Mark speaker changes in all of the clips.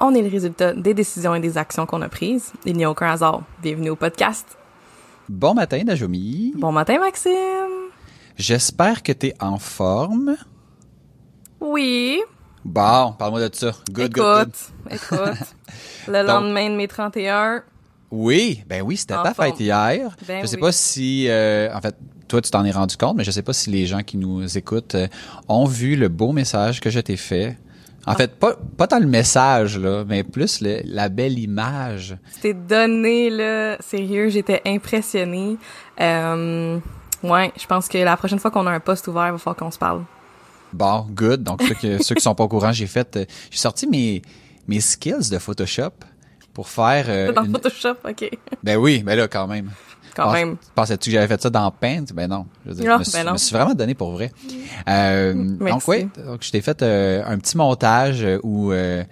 Speaker 1: On est le résultat des décisions et des actions qu'on a prises. Il n'y a aucun hasard. Bienvenue au podcast.
Speaker 2: Bon matin, Najomi.
Speaker 1: Bon matin, Maxime.
Speaker 2: J'espère que tu es en forme.
Speaker 1: Oui.
Speaker 2: Bon, parle-moi de ça. Good, good, good.
Speaker 1: Écoute, écoute. Le
Speaker 2: Donc-
Speaker 1: lendemain de mes 31,
Speaker 2: Oui, ben oui, c'était ta fête hier.
Speaker 1: Ben
Speaker 2: je sais
Speaker 1: oui.
Speaker 2: pas si, euh, en fait, toi tu t'en es rendu compte, mais je sais pas si les gens qui nous écoutent euh, ont vu le beau message que je t'ai fait. En
Speaker 1: Ah.
Speaker 2: fait, pas, pas tant le message, là, mais plus le- la belle image.
Speaker 1: c'était donné, là. Sérieux, j'étais impressionnée. Euh, ouais, je pense que la prochaine fois qu'on a un poste ouvert, il va falloir qu'on se parle.
Speaker 2: Bon, good. Donc, ceux, qui- ceux qui sont pas au courant, j'ai fait, euh, j'ai sorti mes, mes skills de Photoshop pour faire euh,
Speaker 1: Dans
Speaker 2: une-
Speaker 1: Photoshop, OK.
Speaker 2: Ben oui, mais là, quand même.
Speaker 1: Quand
Speaker 2: Pense-
Speaker 1: même.
Speaker 2: Pensais-tu que j'avais fait ça dans Paint? Ben non. Je, veux dire,
Speaker 1: Non,
Speaker 2: je me, suis,
Speaker 1: ben non.
Speaker 2: je me suis vraiment donné pour vrai. Euh, donc oui, donc je t'ai fait euh, un petit montage euh, où euh,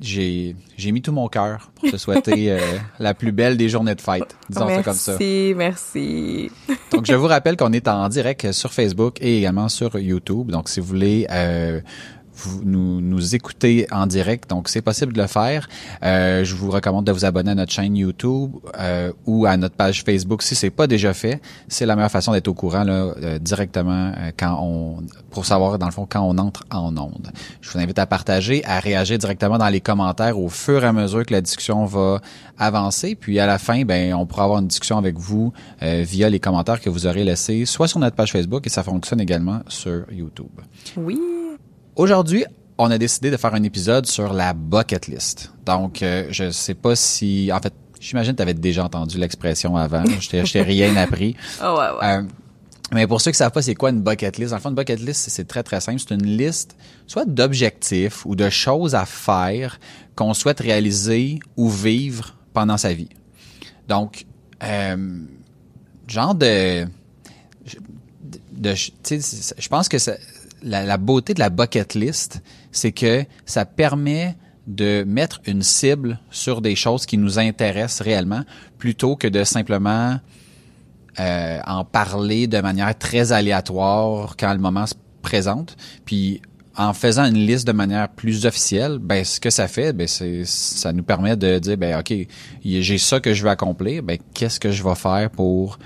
Speaker 2: j'ai j'ai mis tout mon cœur pour te souhaiter la plus belle des journées de fête. Disons ça comme ça.
Speaker 1: Merci, merci.
Speaker 2: Donc je vous rappelle qu'on est en direct sur Facebook et également sur YouTube. Donc si vous voulez euh, vous, nous, nous écouter en direct, donc c'est possible de le faire. Euh, je vous recommande de vous abonner à notre chaîne YouTube euh, ou à notre page Facebook si c'est pas déjà fait. C'est la meilleure façon d'être au courant là, euh, directement euh, quand on pour savoir dans le fond quand on entre en onde. Je vous invite à partager, à réagir directement dans les commentaires au fur et à mesure que la discussion va avancer. Puis à la fin, ben on pourra avoir une discussion avec vous euh, via les commentaires que vous aurez laissés, soit sur notre page Facebook et ça fonctionne également sur YouTube.
Speaker 1: Oui.
Speaker 2: Aujourd'hui, on a décidé de faire un épisode sur la bucket list. Donc, euh, je sais pas si, en fait, j'imagine que tu avais déjà entendu l'expression avant. Je t'ai rien appris.
Speaker 1: Oh, ouais, ouais.
Speaker 2: Euh, mais pour ceux qui savent pas c'est quoi une bucket list, le fond, une bucket list, c'est- très très simple. C'est une liste soit d'objectifs ou de choses à faire qu'on souhaite réaliser ou vivre pendant sa vie. Donc, euh, genre de, de, c'est- je pense que ça- la, beauté de la bucket list, c'est que ça permet de mettre une cible sur des choses qui nous intéressent réellement, plutôt que de simplement euh, en parler de manière très aléatoire quand le moment se présente. Puis en faisant une liste de manière plus officielle, ben ce que ça fait, ben c'est ça nous permet de dire ben ok, j'ai ça que je veux accomplir, ben qu'est-ce que je vais faire pour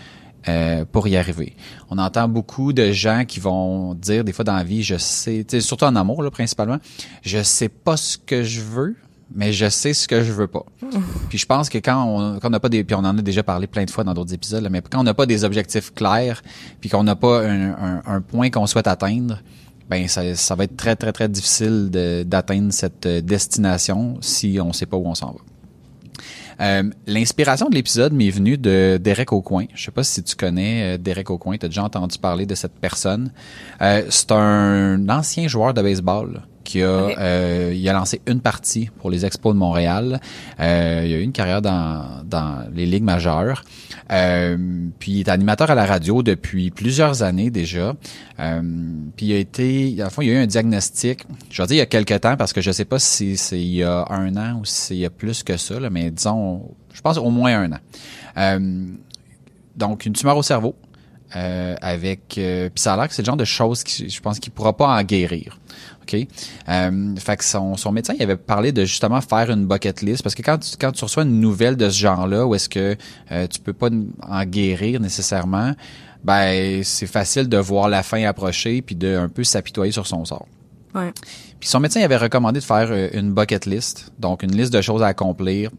Speaker 2: euh, pour y arriver. On entend beaucoup de gens qui vont dire des fois dans la vie, je sais, surtout en amour là principalement, je sais pas ce que je veux, mais je sais ce que je veux pas. Puis je pense que quand on quand on n'a pas des puis on en a déjà parlé plein de fois dans d'autres épisodes, là, mais quand on n'a pas des objectifs clairs, puis qu'on n'a pas un, un- un point qu'on souhaite atteindre, ben ça, ça va être très très très difficile d'atteindre cette euh, destination si on sait pas où on s'en va. Euh, L'inspiration de l'épisode m'est venue de Derek Aucoin. Je sais pas si tu connais euh, Derek Aucoin, tu as déjà entendu parler de cette personne. Euh, c'est un ancien joueur de baseball qui a, euh, il a lancé une partie pour les Expos de Montréal. Euh, il a eu une carrière dans, dans les ligues majeures. Euh, puis il est animateur à la radio depuis plusieurs années déjà. Euh, puis il a été, dans le fond, il y a eu un diagnostic. Je vais dire il y a quelques temps parce que je sais pas si c'est il y a un an ou si c'est il y a plus que ça, là, mais disons, je pense au moins un an. Euh, donc une tumeur au cerveau. Euh, avec euh, puis ça a l'air que c'est le genre de choses qui je pense qu'il pourra pas en guérir euh, fait que son, son médecin il avait parlé de justement faire une bucket list parce que quand tu, quand tu reçois une nouvelle de ce genre là où est-ce que euh, tu peux pas en guérir nécessairement ben c'est facile de voir la fin approcher puis de un peu s'apitoyer sur son sort
Speaker 1: Ouais.
Speaker 2: puis son médecin il avait recommandé de faire euh, une bucket list donc une liste de choses à accomplir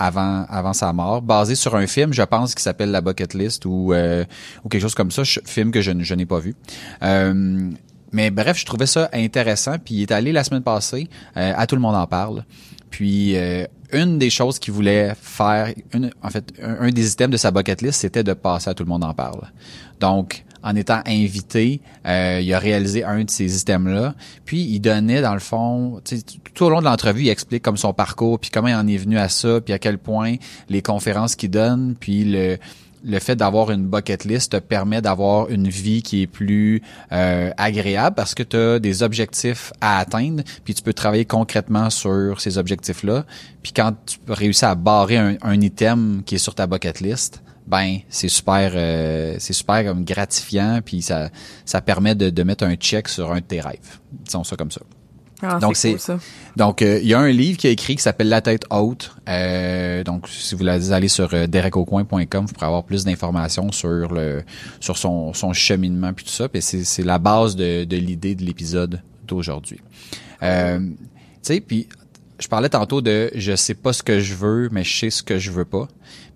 Speaker 2: avant avant sa mort, basé sur un film, je pense, qui s'appelle La Bucket List ou euh, ou quelque chose comme ça, film que je, je n'ai pas vu. Euh, mais bref, je trouvais ça intéressant. Puis il est allé la semaine passée, euh, à tout le monde en parle. Puis une des choses qu'il voulait faire, une, en fait, un, des items de sa bucket list, c'était de passer à tout le monde en parle. Donc, en étant invité, euh, il a réalisé un de ces items-là. Puis il donnait, dans le fond, tout au long de l'entrevue, il explique comme son parcours, puis comment il en est venu à ça, puis à quel point les conférences qu'il donne, puis le le fait d'avoir une bucket list te permet d'avoir une vie qui est plus euh, agréable parce que tu as des objectifs à atteindre, puis tu peux travailler concrètement sur ces objectifs-là. Puis quand tu réussis à barrer un, item qui est sur ta bucket list, ben c'est super euh, c'est super comme gratifiant puis ça ça permet de, de mettre un check sur un de tes rêves disons ça comme ça
Speaker 1: ah, donc c'est
Speaker 2: donc euh, il y a un livre qui a écrit qui s'appelle La tête haute. Euh, donc si vous allez sur euh, derecaucoin.com, vous pourrez avoir plus d'informations sur le sur son, son cheminement puis tout ça. Puis c'est c'est la base de, de l'idée de l'épisode d'aujourd'hui. Euh, tu sais puis je parlais tantôt de je sais pas ce que je veux mais je sais ce que je veux pas.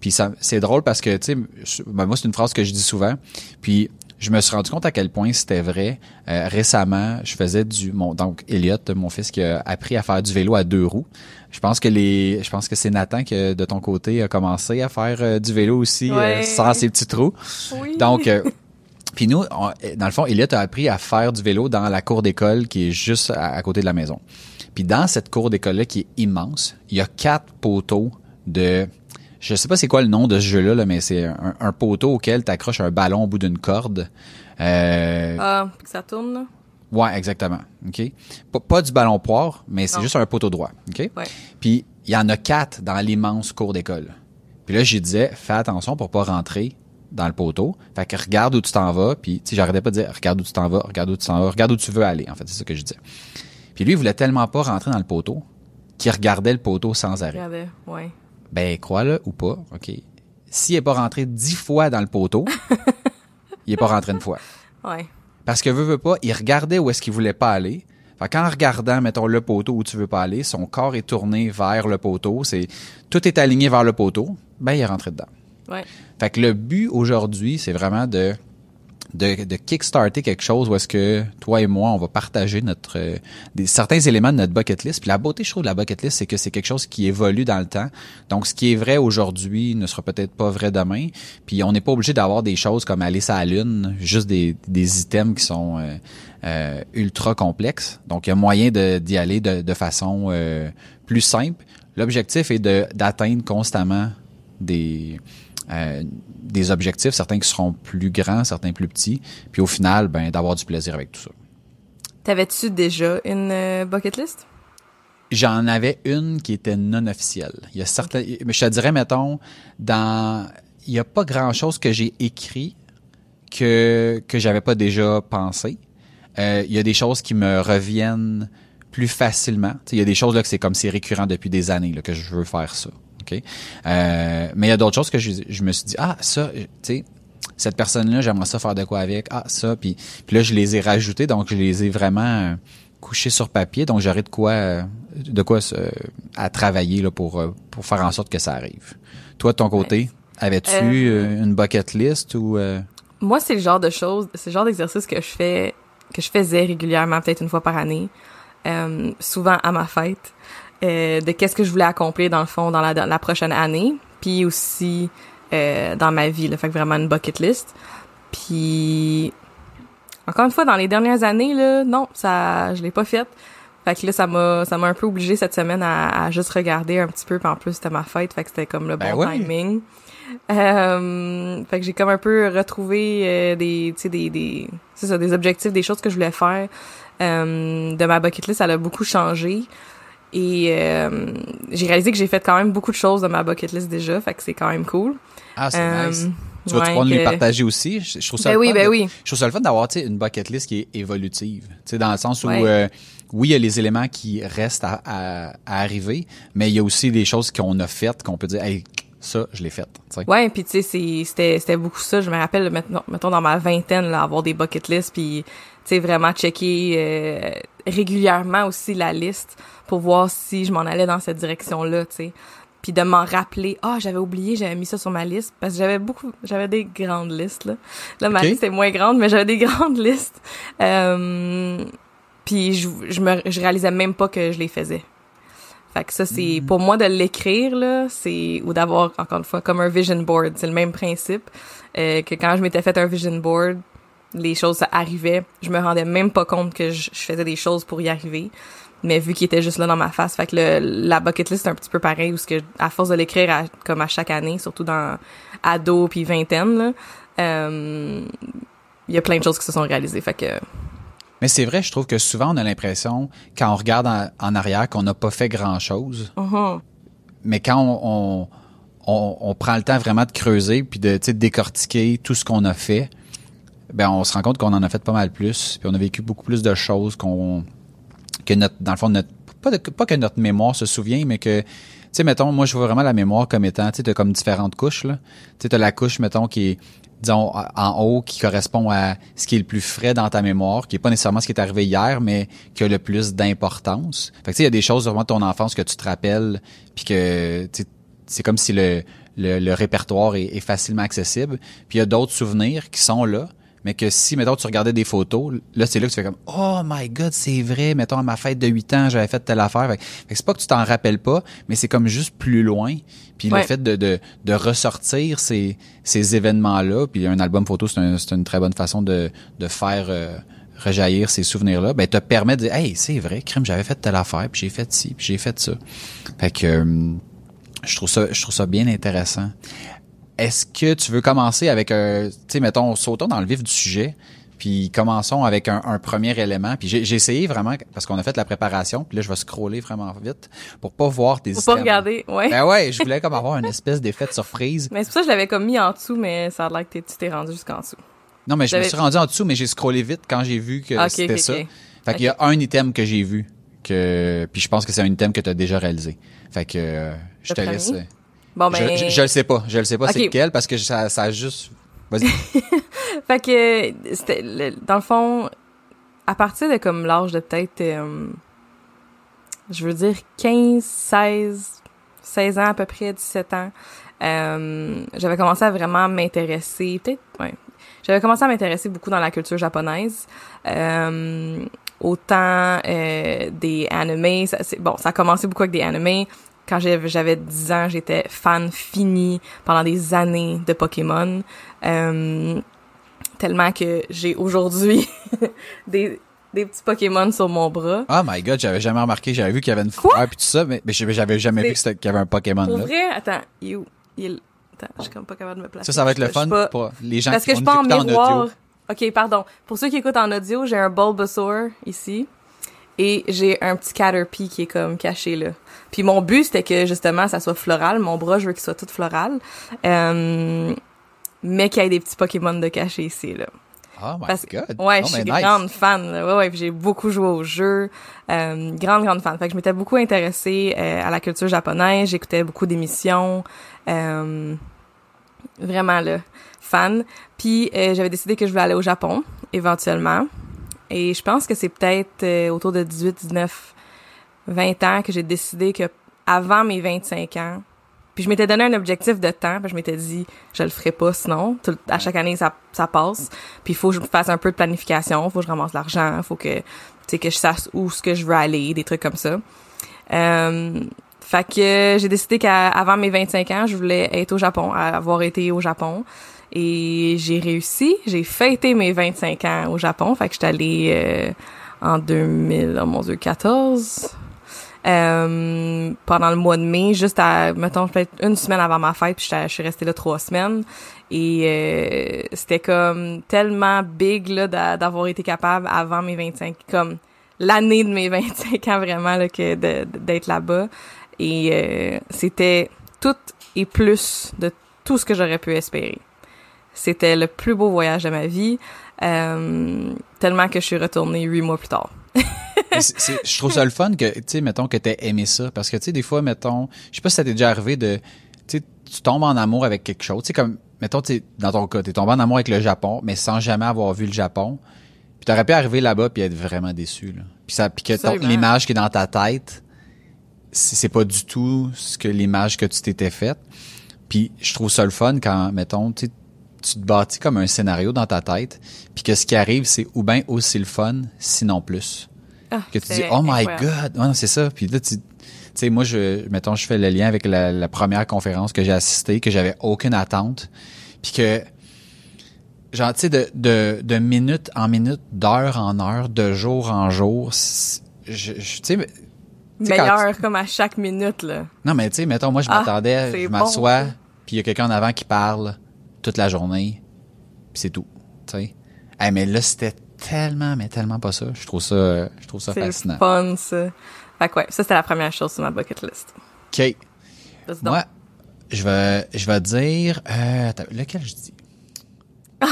Speaker 2: Puis ça, c'est drôle parce que, tu sais, ben moi, c'est une phrase que je dis souvent. Puis je me suis rendu compte à quel point c'était vrai. Euh, récemment, je faisais du mon donc Elliot, mon fils qui a appris à faire du vélo à deux roues. Je pense que les je pense que c'est Nathan qui de ton côté a commencé à faire euh, du vélo aussi euh, sans ses petits trous.
Speaker 1: Oui.
Speaker 2: Donc puis nous dans le fond Elliot a appris à faire du vélo dans la cour d'école qui est juste à, à côté de la maison. Puis dans cette cour d'école là qui est immense, il y a quatre poteaux de je sais pas c'est quoi le nom de ce jeu-là, là, mais c'est un, poteau auquel tu accroches un ballon au bout d'une corde.
Speaker 1: Euh... Ah, que ça tourne, là?
Speaker 2: Ouais, exactement. OK? Pas, du ballon poire, mais c'est juste un poteau droit. OK?
Speaker 1: Ouais.
Speaker 2: Puis il y en a quatre dans l'immense cours d'école. Puis là, j'ai disais, fais attention pour pas rentrer dans le poteau. Fait que regarde où tu t'en vas, puis tu j'arrêtais pas de dire regarde où tu t'en vas, regarde où tu t'en vas, regarde où tu veux aller. En fait, c'est ça que je disais. Puis lui, il voulait tellement pas rentrer dans le poteau qu'il regardait le poteau sans arrêt.
Speaker 1: Regardait, ouais.
Speaker 2: Ben, crois-le ou pas, OK? S'il est pas rentré dix fois dans le poteau, il est pas rentré une fois.
Speaker 1: Ouais.
Speaker 2: Parce que veut, veut pas, il regardait où est-ce qu'il voulait pas aller. Fait qu'en regardant, mettons, le poteau où tu veux pas aller, son corps est tourné vers le poteau, c'est, tout est aligné vers le poteau, ben, il est rentré dedans.
Speaker 1: Ouais.
Speaker 2: Fait que le but aujourd'hui, c'est vraiment de de, de kickstarter quelque chose où est-ce que toi et moi, on va partager notre euh, des, certains éléments de notre bucket list. Puis la beauté, je trouve, de la bucket list, c'est que c'est quelque chose qui évolue dans le temps. Donc, ce qui est vrai aujourd'hui ne sera peut-être pas vrai demain. Puis on n'est pas obligé d'avoir des choses comme aller à la lune, juste des, des items qui sont euh, euh, ultra complexes. Donc, il y a moyen d'y aller de, de façon plus simple. L'objectif est d'atteindre constamment des euh, des objectifs, certains qui seront plus grands, certains plus petits, puis au final, ben d'avoir du plaisir avec tout ça.
Speaker 1: T'avais-tu déjà une euh, bucket list?
Speaker 2: J'en avais une qui était non officielle. Il y a certains, mais je te dirais, mettons, dans, il y a pas grand chose que j'ai écrit que que j'avais pas déjà pensé. Euh, il y a des choses qui me reviennent plus facilement. il y a des choses là que c'est comme c'est récurrent depuis des années là, que je veux faire ça. Euh, mais il y a d'autres choses que je, me suis dit, ah, ça, tu sais, cette personne-là, j'aimerais ça faire de quoi avec. Ah, ça, puis, puis là, je les ai rajoutés, donc je les ai vraiment euh, couchés sur papier, donc j'aurais de quoi, euh, de quoi à travailler là, pour, pour faire en sorte que ça arrive. Toi, de ton côté, avais-tu une bucket list ou...
Speaker 1: Moi, c'est le genre de choses, c'est le genre d'exercice que je fais, que je faisais régulièrement, peut-être une fois par année, souvent à ma fête. Euh, de qu'est-ce que je voulais accomplir dans le fond dans la, la prochaine année, puis aussi euh, dans ma vie, là, fait que vraiment une bucket list. Puis encore une fois, dans les dernières années, là, non, ça, je l'ai pas faite. Fait que là, ça m'a, ça m'a un peu obligé cette semaine à, juste regarder un petit peu. Puis en plus, c'était ma fête, fait que c'était comme le
Speaker 2: ben
Speaker 1: bon timing. Euh, fait que j'ai comme un peu retrouvé euh, des, tu sais, des, des, c'est ça, des objectifs, des choses que je voulais faire. Euh, de ma bucket list, ça a beaucoup changé. Et euh, j'ai réalisé que j'ai fait quand même beaucoup de choses dans ma bucket list déjà, fait que c'est quand même cool.
Speaker 2: Ah, c'est euh, nice. Tu vas-tu pouvoir nous les partager aussi? Je, trouve ça
Speaker 1: ben oui, ben oui.
Speaker 2: Je trouve ça le fun d'avoir une bucket list qui est évolutive. sais dans le sens où, euh, oui, il y a les éléments qui restent à, à, arriver, mais il y a aussi des choses qu'on a faites qu'on peut dire, hey, ça, je l'ai fait. T'sais.
Speaker 1: Ouais, puis tu sais, c'était c'était beaucoup ça. Je me rappelle, mettons, dans ma vingtaine, là, avoir des bucket lists, puis tu sais, vraiment checker euh, régulièrement aussi la liste pour voir si je m'en allais dans cette direction-là, tu sais. puis de m'en rappeler ah j'avais oublié j'avais mis ça sur ma liste parce que j'avais beaucoup j'avais des grandes listes là. Là ma liste est moins grande mais j'avais des grandes listes. Euh, puis je, je me je réalisais même pas que je les faisais. Fait que ça c'est
Speaker 2: Mm.
Speaker 1: pour moi de l'écrire là c'est ou d'avoir encore une fois comme un vision board. C'est le même principe euh, que quand je m'étais fait un vision board les choses ça arrivaient je me rendais même pas compte que je, je faisais des choses pour y arriver mais vu qu'il était juste là dans ma face fait que le, la bucket list c'est un petit peu pareil où ce que à force de l'écrire comme à chaque année surtout dans ado puis vingtaine là euh, il y a plein de choses qui se sont réalisées fait que
Speaker 2: Mais c'est vrai, je trouve que souvent on a l'impression, quand on regarde en, en arrière, qu'on n'a pas fait grand-chose.
Speaker 1: Mhm.
Speaker 2: Mais quand on, on, on- on prend le temps vraiment de creuser puis de décortiquer tout ce qu'on a fait, ben on se rend compte qu'on en a fait pas mal plus. Puis on a vécu beaucoup plus de choses qu'on que notre dans le fond notre pas, pas que notre mémoire se souvient, mais que tu sais mettons moi je vois vraiment la mémoire comme étant tu sais comme différentes couches là. Tu sais la couche mettons qui est disons en haut qui correspond à ce qui est le plus frais dans ta mémoire, qui est pas nécessairement ce qui est arrivé hier, mais qui a le plus d'importance. Fait que tu sais il y a des choses vraiment de ton enfance que tu te rappelles puis que tu c'est comme si le, le, le répertoire est, est facilement accessible. Puis il y a d'autres souvenirs qui sont là, mais que si, mettons, tu regardais des photos, là, c'est là que tu fais comme, oh my god, c'est vrai, mettons, à ma fête de 8 ans, j'avais fait telle affaire. Fait, que- fait c'est pas que tu t'en rappelles pas, mais c'est comme juste plus loin. Puis
Speaker 1: Ouais.
Speaker 2: le fait de, de, de ressortir ces, ces événements-là, puis un album photo, c'est un- c'est une très bonne façon de, de faire euh, rejaillir ces souvenirs-là, ben te permet de dire, hey, c'est vrai, crime, j'avais fait telle affaire, puis j'ai fait ci, puis j'ai fait ça. Fait que euh, je trouve ça, je trouve ça bien intéressant. Est-ce que tu veux commencer avec un, tu sais, mettons, sautons dans le vif du sujet, puis commençons avec un, un premier élément. Puis j'ai essayé vraiment, parce qu'on a fait la préparation, puis là, je vais scroller vraiment vite pour pas voir tes
Speaker 1: faut pas regarder ouais
Speaker 2: Ben ouais, je voulais comme avoir une espèce d'effet de surprise.
Speaker 1: mais c'est pour ça que je l'avais comme mis en dessous mais ça a l'air que tu t'es rendu jusqu'en dessous
Speaker 2: Non, mais je me suis rendu en dessous, mais j'ai scrollé vite quand j'ai vu que
Speaker 1: Ok,
Speaker 2: c'était ça. Fait qu'il y a un item que j'ai vu, que puis je pense que c'est un item que tu as déjà réalisé. Fait que euh, je te
Speaker 1: Le
Speaker 2: laisse.
Speaker 1: premier? Bon ben
Speaker 2: je, je, je le sais pas, je le sais pas c'est lequel parce que ça, ça a juste. Vas-y.
Speaker 1: Fait que c'était le- dans le fond à partir de comme l'âge de peut-être euh, je veux dire 15, 16 16 ans à peu près, 17 ans. euh, j'avais commencé à vraiment m'intéresser, peut-être ouais. J'avais commencé à m'intéresser beaucoup dans la culture japonaise. Euh, autant euh, des animés, ça, c'est- bon, ça a commencé beaucoup avec des animés. Quand j'avais j'avais 10 ans, j'étais fan fini pendant des années de Pokémon. Euh, tellement que j'ai aujourd'hui des, des petits Pokémon sur mon bras.
Speaker 2: Oh my god, j'avais jamais remarqué, j'avais vu qu'il y avait une fleur puis tout ça, mais, mais j'avais jamais vu qu'il y avait un Pokémon
Speaker 1: Pour
Speaker 2: là.
Speaker 1: vrai, attends, you, il, attends, je suis comme pas capable de me placer.
Speaker 2: Ça, ça va être le
Speaker 1: Je
Speaker 2: fun
Speaker 1: pas-
Speaker 2: pour les gens
Speaker 1: Parce
Speaker 2: qui
Speaker 1: que je pas en miroir.
Speaker 2: audio.
Speaker 1: Ok, pardon. Pour ceux qui écoutent en audio, j'ai un Bulbasaur ici. Et j'ai un petit Caterpie qui est comme caché là. Puis mon but, c'était que justement, ça soit floral. Mon bras, je veux qu'il soit tout floral. Euh, mais qu'il y ait des petits Pokémon de cachés ici, là.
Speaker 2: Oh my
Speaker 1: Parce-
Speaker 2: god.
Speaker 1: Ouais,
Speaker 2: Oh,
Speaker 1: je suis
Speaker 2: nice.
Speaker 1: grande fan. Là. Ouais, ouais, j'ai beaucoup joué au jeu. Euh, grande, grande fan. Fait que je m'étais beaucoup intéressée euh, à la culture japonaise. J'écoutais beaucoup d'émissions. Euh, vraiment, là, fan. Puis euh, j'avais décidé que je voulais aller au Japon, éventuellement. Et je pense que c'est peut-être euh, autour de 18, 19, 20 ans que j'ai décidé que avant mes 25 ans, puis je m'étais donné un objectif de temps, puis je m'étais dit, je le ferai pas sinon. Tout- à chaque année, ça, ça passe. Puis il faut que je fasse un peu de planification, faut que je ramasse l'argent, faut que, tu sais, que je sache où ce que je veux aller, des trucs comme ça. Euh, fait que j'ai décidé qu'avant mes 25 ans, je voulais être au Japon, avoir été au Japon. Et j'ai réussi. J'ai fêté mes 25 ans au Japon. Fait que j'étais allée euh, en 2000, oh mon dieu, 14. Euh, pendant le mois de mai, juste à, mettons, peut-être une semaine avant ma fête, puis je suis restée là trois semaines. Et euh, c'était comme tellement big là d'a- d'avoir été capable avant mes 25, comme l'année de mes 25 ans vraiment là que d'être là-bas. Et euh, c'était tout et plus de tout ce que j'aurais pu espérer. C'était le plus beau voyage de ma vie, euh, tellement que je suis retournée huit mois plus tard.
Speaker 2: Je trouve ça le fun que, tu sais, mettons que t'aies aimé ça. Parce que, tu sais, des fois, mettons, je sais pas si ça t'est déjà arrivé de, tu sais, tu tombes en amour avec quelque chose. Tu sais, comme, mettons, tu dans ton cas, t'es tombé en amour avec le Japon, mais sans jamais avoir vu le Japon. Puis t'aurais pu arriver là-bas puis être vraiment déçu, là. Puis ça, puis que l'image qui est dans ta tête c'est pas du tout ce que l'image que tu t'étais faite. Puis je trouve ça le fun quand, mettons, tu tu te bâtis comme un scénario dans ta tête, puis que ce qui arrive, c'est ou bien aussi le fun, sinon plus.
Speaker 1: Ah,
Speaker 2: que tu dis, oh my god, ouais, c'est ça. Puis là, tu sais, moi, je, mettons, je fais le lien avec la, première conférence que j'ai assistée, que j'avais aucune attente, puis que, genre, tu sais, de, de, de minute en minute, d'heure en heure, de jour en jour, je, tu sais,
Speaker 1: meilleur comme à chaque minute là.
Speaker 2: Non mais tu sais mettons moi je ah, m'attendais je m'assois puis il y a quelqu'un en avant qui parle toute la journée, puis c'est tout. Tu sais. mais là, c'était tellement, mais tellement pas ça. Je trouve ça, je trouve ça fascinant.
Speaker 1: C'est fun, ça. Fait que ouais, ça, c'était la première chose sur ma bucket list.
Speaker 2: OK. Moi, je vais, je vais dire, euh, attends, lequel je dis? mais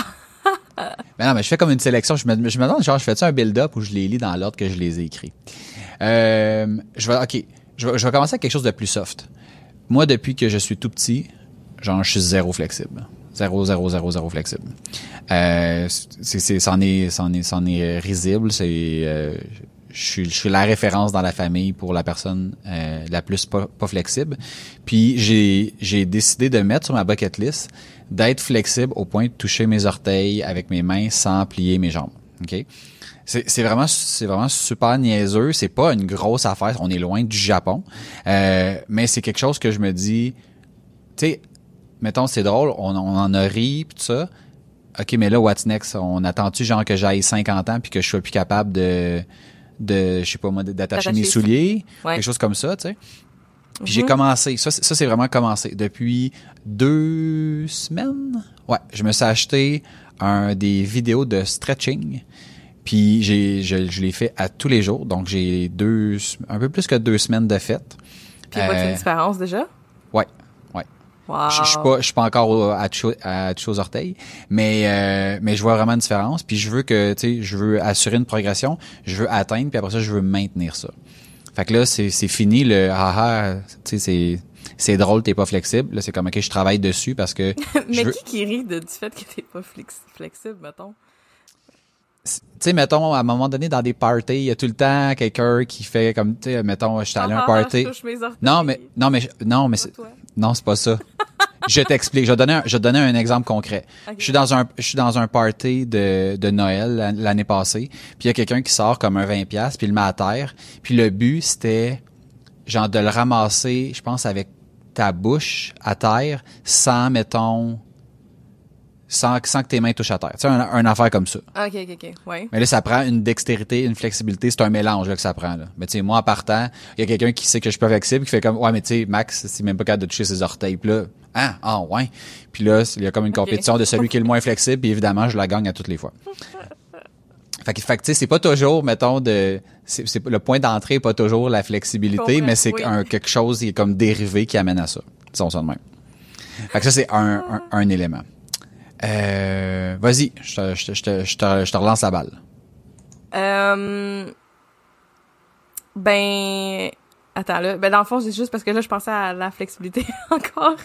Speaker 2: non, mais je fais comme une sélection. Je me, je me demande, genre, je fais-tu un build-up ou je les lis dans l'ordre que je les ai écrits? Euh, je vais, OK. Je vais, je vais commencer avec quelque chose de plus soft. Moi, depuis que je suis tout petit, genre, je suis zéro flexible. Zéro, zéro, zéro, zéro flexible. Euh, c'est, c'en est, c'en est, c'en est risible. C'est, euh, je suis, je suis la référence dans la famille pour la personne euh, la plus pas, pas, flexible. Puis j'ai, j'ai décidé de mettre sur ma bucket list d'être flexible au point de toucher mes orteils avec mes mains sans plier mes jambes. Ok? C'est, c'est vraiment, c'est vraiment super niaiseux. C'est pas une grosse affaire. On est loin du Japon, euh, mais c'est quelque chose que je me dis. Tu sais, mettons, c'est drôle, on, en a ri, pis tout ça. OK, mais là, what's next? On attend-tu, genre, que j'aille 50 ans puis que je sois plus capable de, de je sais pas moi, d'attacher mes souliers? Quelque chose comme ça, tu sais. Puis j'ai mhm. commencé, ça, ça c'est vraiment commencé. Depuis deux semaines, ouais, je me suis acheté un, des vidéos de stretching. Puis j'ai, je, je l'ai fait à tous les jours. Donc j'ai deux, un peu plus que deux semaines de fête.
Speaker 1: Puis vois-tu une euh, différence déjà?
Speaker 2: Ouais, je, suis pas, je suis pas encore à toucher, à aux orteils, mais euh, mais je vois vraiment une différence. Puis je veux que, tu sais, je veux assurer une progression, je veux atteindre, puis après ça, je veux maintenir ça. Fait que là, c'est c'est fini le ah, ah tu sais, c'est c'est drôle, t'es pas flexible. Là, c'est comme ok, je travaille dessus parce que.
Speaker 1: mais qui qui rit de, du fait que t'es pas flexible, mettons?
Speaker 2: Tu sais, mettons, à un moment donné, dans des parties, il y a tout le temps quelqu'un qui fait comme, tu sais, mettons, je suis allé à un ah, party. non, mais, non, mais, non, mais, non, c'est pas ça. je t'explique. Je vais donner un, je vais donner un exemple concret. Je suis dans un, je suis dans un party de, de Noël l'année passée, puis il y a quelqu'un qui sort comme un 20 pièces puis il le met à terre. Puis le but, c'était, genre, de le ramasser, je pense, avec ta bouche à terre, sans, mettons, sans, sans que tes mains touchent à terre. Tu sais, un, affaire comme ça.
Speaker 1: OK, OK, OK. Ouais.
Speaker 2: Mais là, ça prend une dextérité, une flexibilité. C'est un mélange là, que ça prend. Là. Mais tu sais, moi, en partant, il y a quelqu'un qui sait que je suis pas flexible, qui fait comme, ouais, mais tu sais, Max, c'est même pas capable de toucher ses orteils. Puis là, ah, ah, ouais. Puis là, il y a comme une compétition de celui qui est le moins flexible, puis évidemment, je la gagne à toutes les fois. Fait que, fait tu sais, c'est pas toujours, mettons, de, c'est, le point d'entrée est pas toujours la flexibilité, mais c'est un, quelque chose qui est comme dérivé qui amène à ça. Disons ça de même. Fait que ça, c'est un, un, un élément. Euh, Vas-y, je te, je, te, je, te, je te relance la balle.
Speaker 1: Euh, ben, attends là. Ben dans le fond, c'est juste parce que là, je pensais à la flexibilité encore.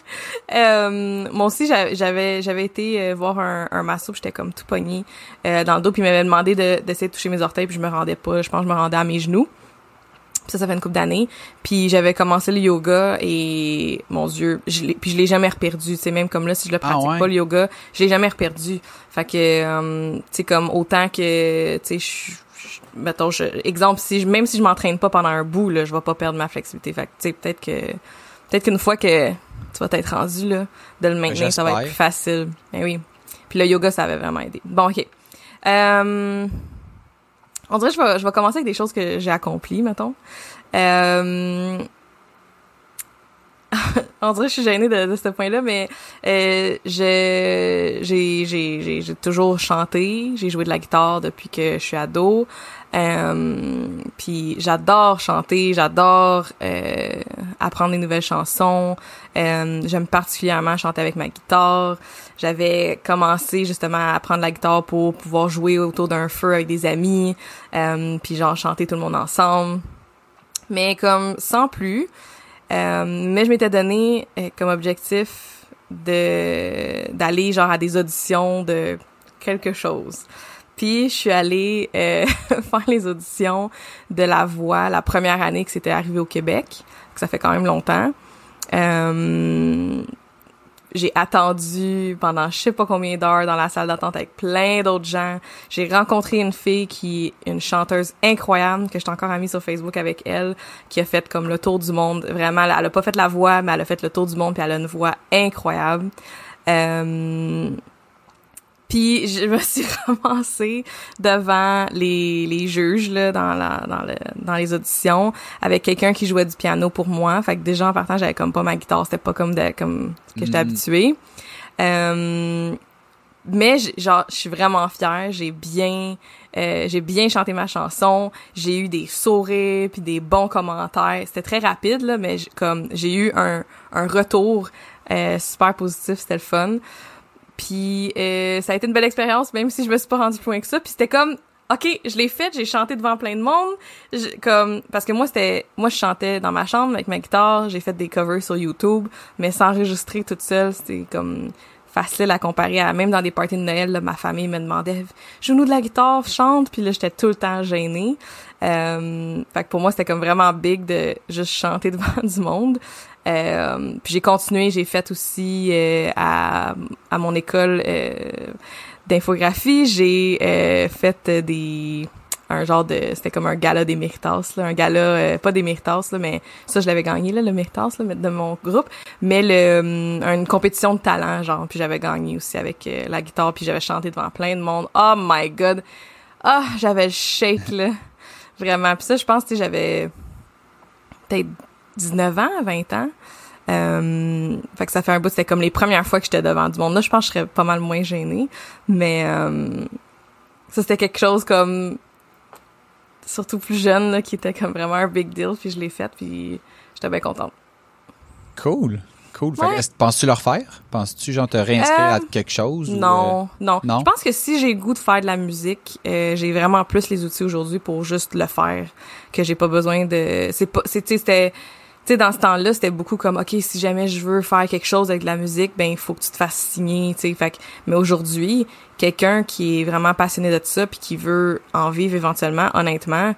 Speaker 1: Euh, moi aussi, j'avais j'avais été euh, voir un, un masso, j'étais comme tout pogné euh, dans le dos, puis il m'avait demandé d'essayer de, toucher mes orteils, puis je me rendais pas. Je pense que je me rendais à mes genoux ça, ça fait une couple d'années. Puis j'avais commencé le yoga et mon Dieu, je puis je l'ai jamais reperdu. C'est même comme là, si je le ah pratique pas le yoga, je l'ai jamais reperdu. Fait que, euh, tu sais, comme autant que, tu sais, mettons, je, exemple, si je, même si je m'entraîne pas pendant un bout, là, je vais pas perdre ma flexibilité. Fait que, tu sais, peut-être que, peut-être qu'une fois que tu vas être rendu là, de le maintenir, ça va être plus facile. Mais oui. Puis le yoga, ça avait vraiment aidé. Bon, ok. Euh, on dirait que je vais, je vais commencer avec des choses que j'ai accomplies, mettons. Euh... on dirait que je suis gênée de, de ce point-là, mais euh, j'ai, j'ai, j'ai toujours chanté. J'ai joué de la guitare depuis que je suis ado. Euh, puis j'adore chanter, j'adore euh, apprendre des nouvelles chansons. Euh, j'aime particulièrement chanter avec ma guitare. J'avais commencé justement à apprendre la guitare pour pouvoir jouer autour d'un feu avec des amis, euh, puis genre chanter tout le monde ensemble. Mais comme sans plus. Euh, mais je m'étais donné comme objectif de d'aller genre à des auditions de quelque chose. Puis je suis allée euh, faire les auditions de La Voix la première année que c'était arrivé au Québec, que ça fait quand même longtemps. Euh, j'ai attendu pendant je sais pas combien d'heures dans la salle d'attente avec plein d'autres gens. J'ai rencontré une fille qui est une chanteuse incroyable que j'ai encore amie sur Facebook avec elle, qui a fait comme le tour du monde. Vraiment, elle a pas fait la voix, mais elle a fait le tour du monde puis elle a une voix incroyable. Euh, puis je me suis ramassée devant les, les juges là dans la dans le dans les auditions avec quelqu'un qui jouait du piano pour moi. Fait que déjà en partant, j'avais comme pas ma guitare, c'était pas comme de comme que j'étais
Speaker 2: Mm.
Speaker 1: habituée. Euh, mais genre je suis vraiment fière, j'ai bien euh, j'ai bien chanté ma chanson, j'ai eu des sourires puis des bons commentaires. C'était très rapide là, mais comme j'ai eu un un retour euh, super positif, c'était le fun. Puis euh, ça a été une belle expérience, même si je me suis pas rendue plus loin que ça. Puis c'était comme, ok, je l'ai fait, j'ai chanté devant plein de monde, comme parce que moi c'était, moi je chantais dans ma chambre avec ma guitare, j'ai fait des covers sur YouTube, mais s'enregistrer toute seule, c'était comme facile à comparer à même dans des parties de Noël, là, ma famille me demandait joue-nous de la guitare, chante, puis là j'étais tout le temps gênée. Euh, fait que pour moi c'était comme vraiment big de juste chanter devant du monde. Euh, puis j'ai continué, j'ai fait aussi euh, à, à mon école euh, d'infographie, j'ai euh, fait des un genre de c'était comme un gala des Méritas là, un gala euh, pas des Méritas là, mais ça je l'avais gagné là le Méritas là de mon groupe, mais le une compétition de talent genre puis j'avais gagné aussi avec la guitare puis j'avais chanté devant plein de monde. Oh my god. Ah, j'avais le shake là. Vraiment. Puis ça je pense que j'avais peut-être 19 ans, 20 ans. Euh, fait que ça fait un bout, c'était comme les premières fois que j'étais devant du monde. Là, je pense que je serais pas mal moins gênée. Mais euh, ça, c'était quelque chose comme surtout plus jeune, là, qui était comme vraiment un big deal. Puis je l'ai fait, puis j'étais bien contente.
Speaker 2: Cool. Cool. Fait que
Speaker 1: Ouais.
Speaker 2: Penses-tu le refaire? Penses-tu, genre, te réinscrire
Speaker 1: Euh,
Speaker 2: à quelque chose? ou,
Speaker 1: Non, non,
Speaker 2: non?
Speaker 1: Je pense que si j'ai le goût de faire de la musique, euh, j'ai vraiment plus les outils aujourd'hui pour juste le faire, que j'ai pas besoin de. C'est pas, c'était, sais, dans ce temps-là, c'était beaucoup comme, ok, si jamais je veux faire quelque chose avec de la musique, ben il faut que tu te fasses signer, tu sais. Fait que, mais aujourd'hui, quelqu'un qui est vraiment passionné de ça puis qui veut en vivre éventuellement, honnêtement,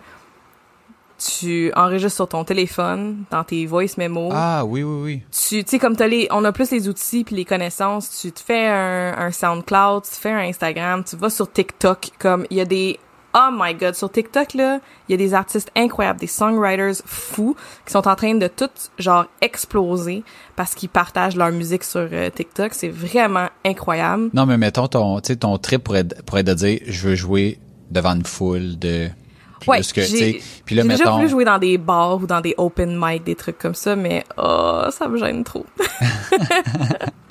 Speaker 1: tu enregistres sur ton téléphone, dans tes voice memos
Speaker 2: Ah, oui, oui, oui.
Speaker 1: tu tu sais comme t'as les on a plus les outils puis les connaissances tu te fais un, un SoundCloud tu te fais un Instagram tu vas sur TikTok comme il y a des oh my god. Sur TikTok là il y a des artistes incroyables des songwriters fous qui sont en train de tout genre exploser parce qu'ils partagent leur musique sur euh, TikTok. C'est vraiment incroyable.
Speaker 2: Non, mais mettons, ton, tu sais, ton trip pourrait, être- pourrait de dire, je veux jouer devant une foule de plus
Speaker 1: Ouais,
Speaker 2: que, tu
Speaker 1: j'ai-.
Speaker 2: Puis là,
Speaker 1: j'ai déjà voulu jouer dans des bars ou dans des open mic des trucs comme ça mais oh ça me gêne trop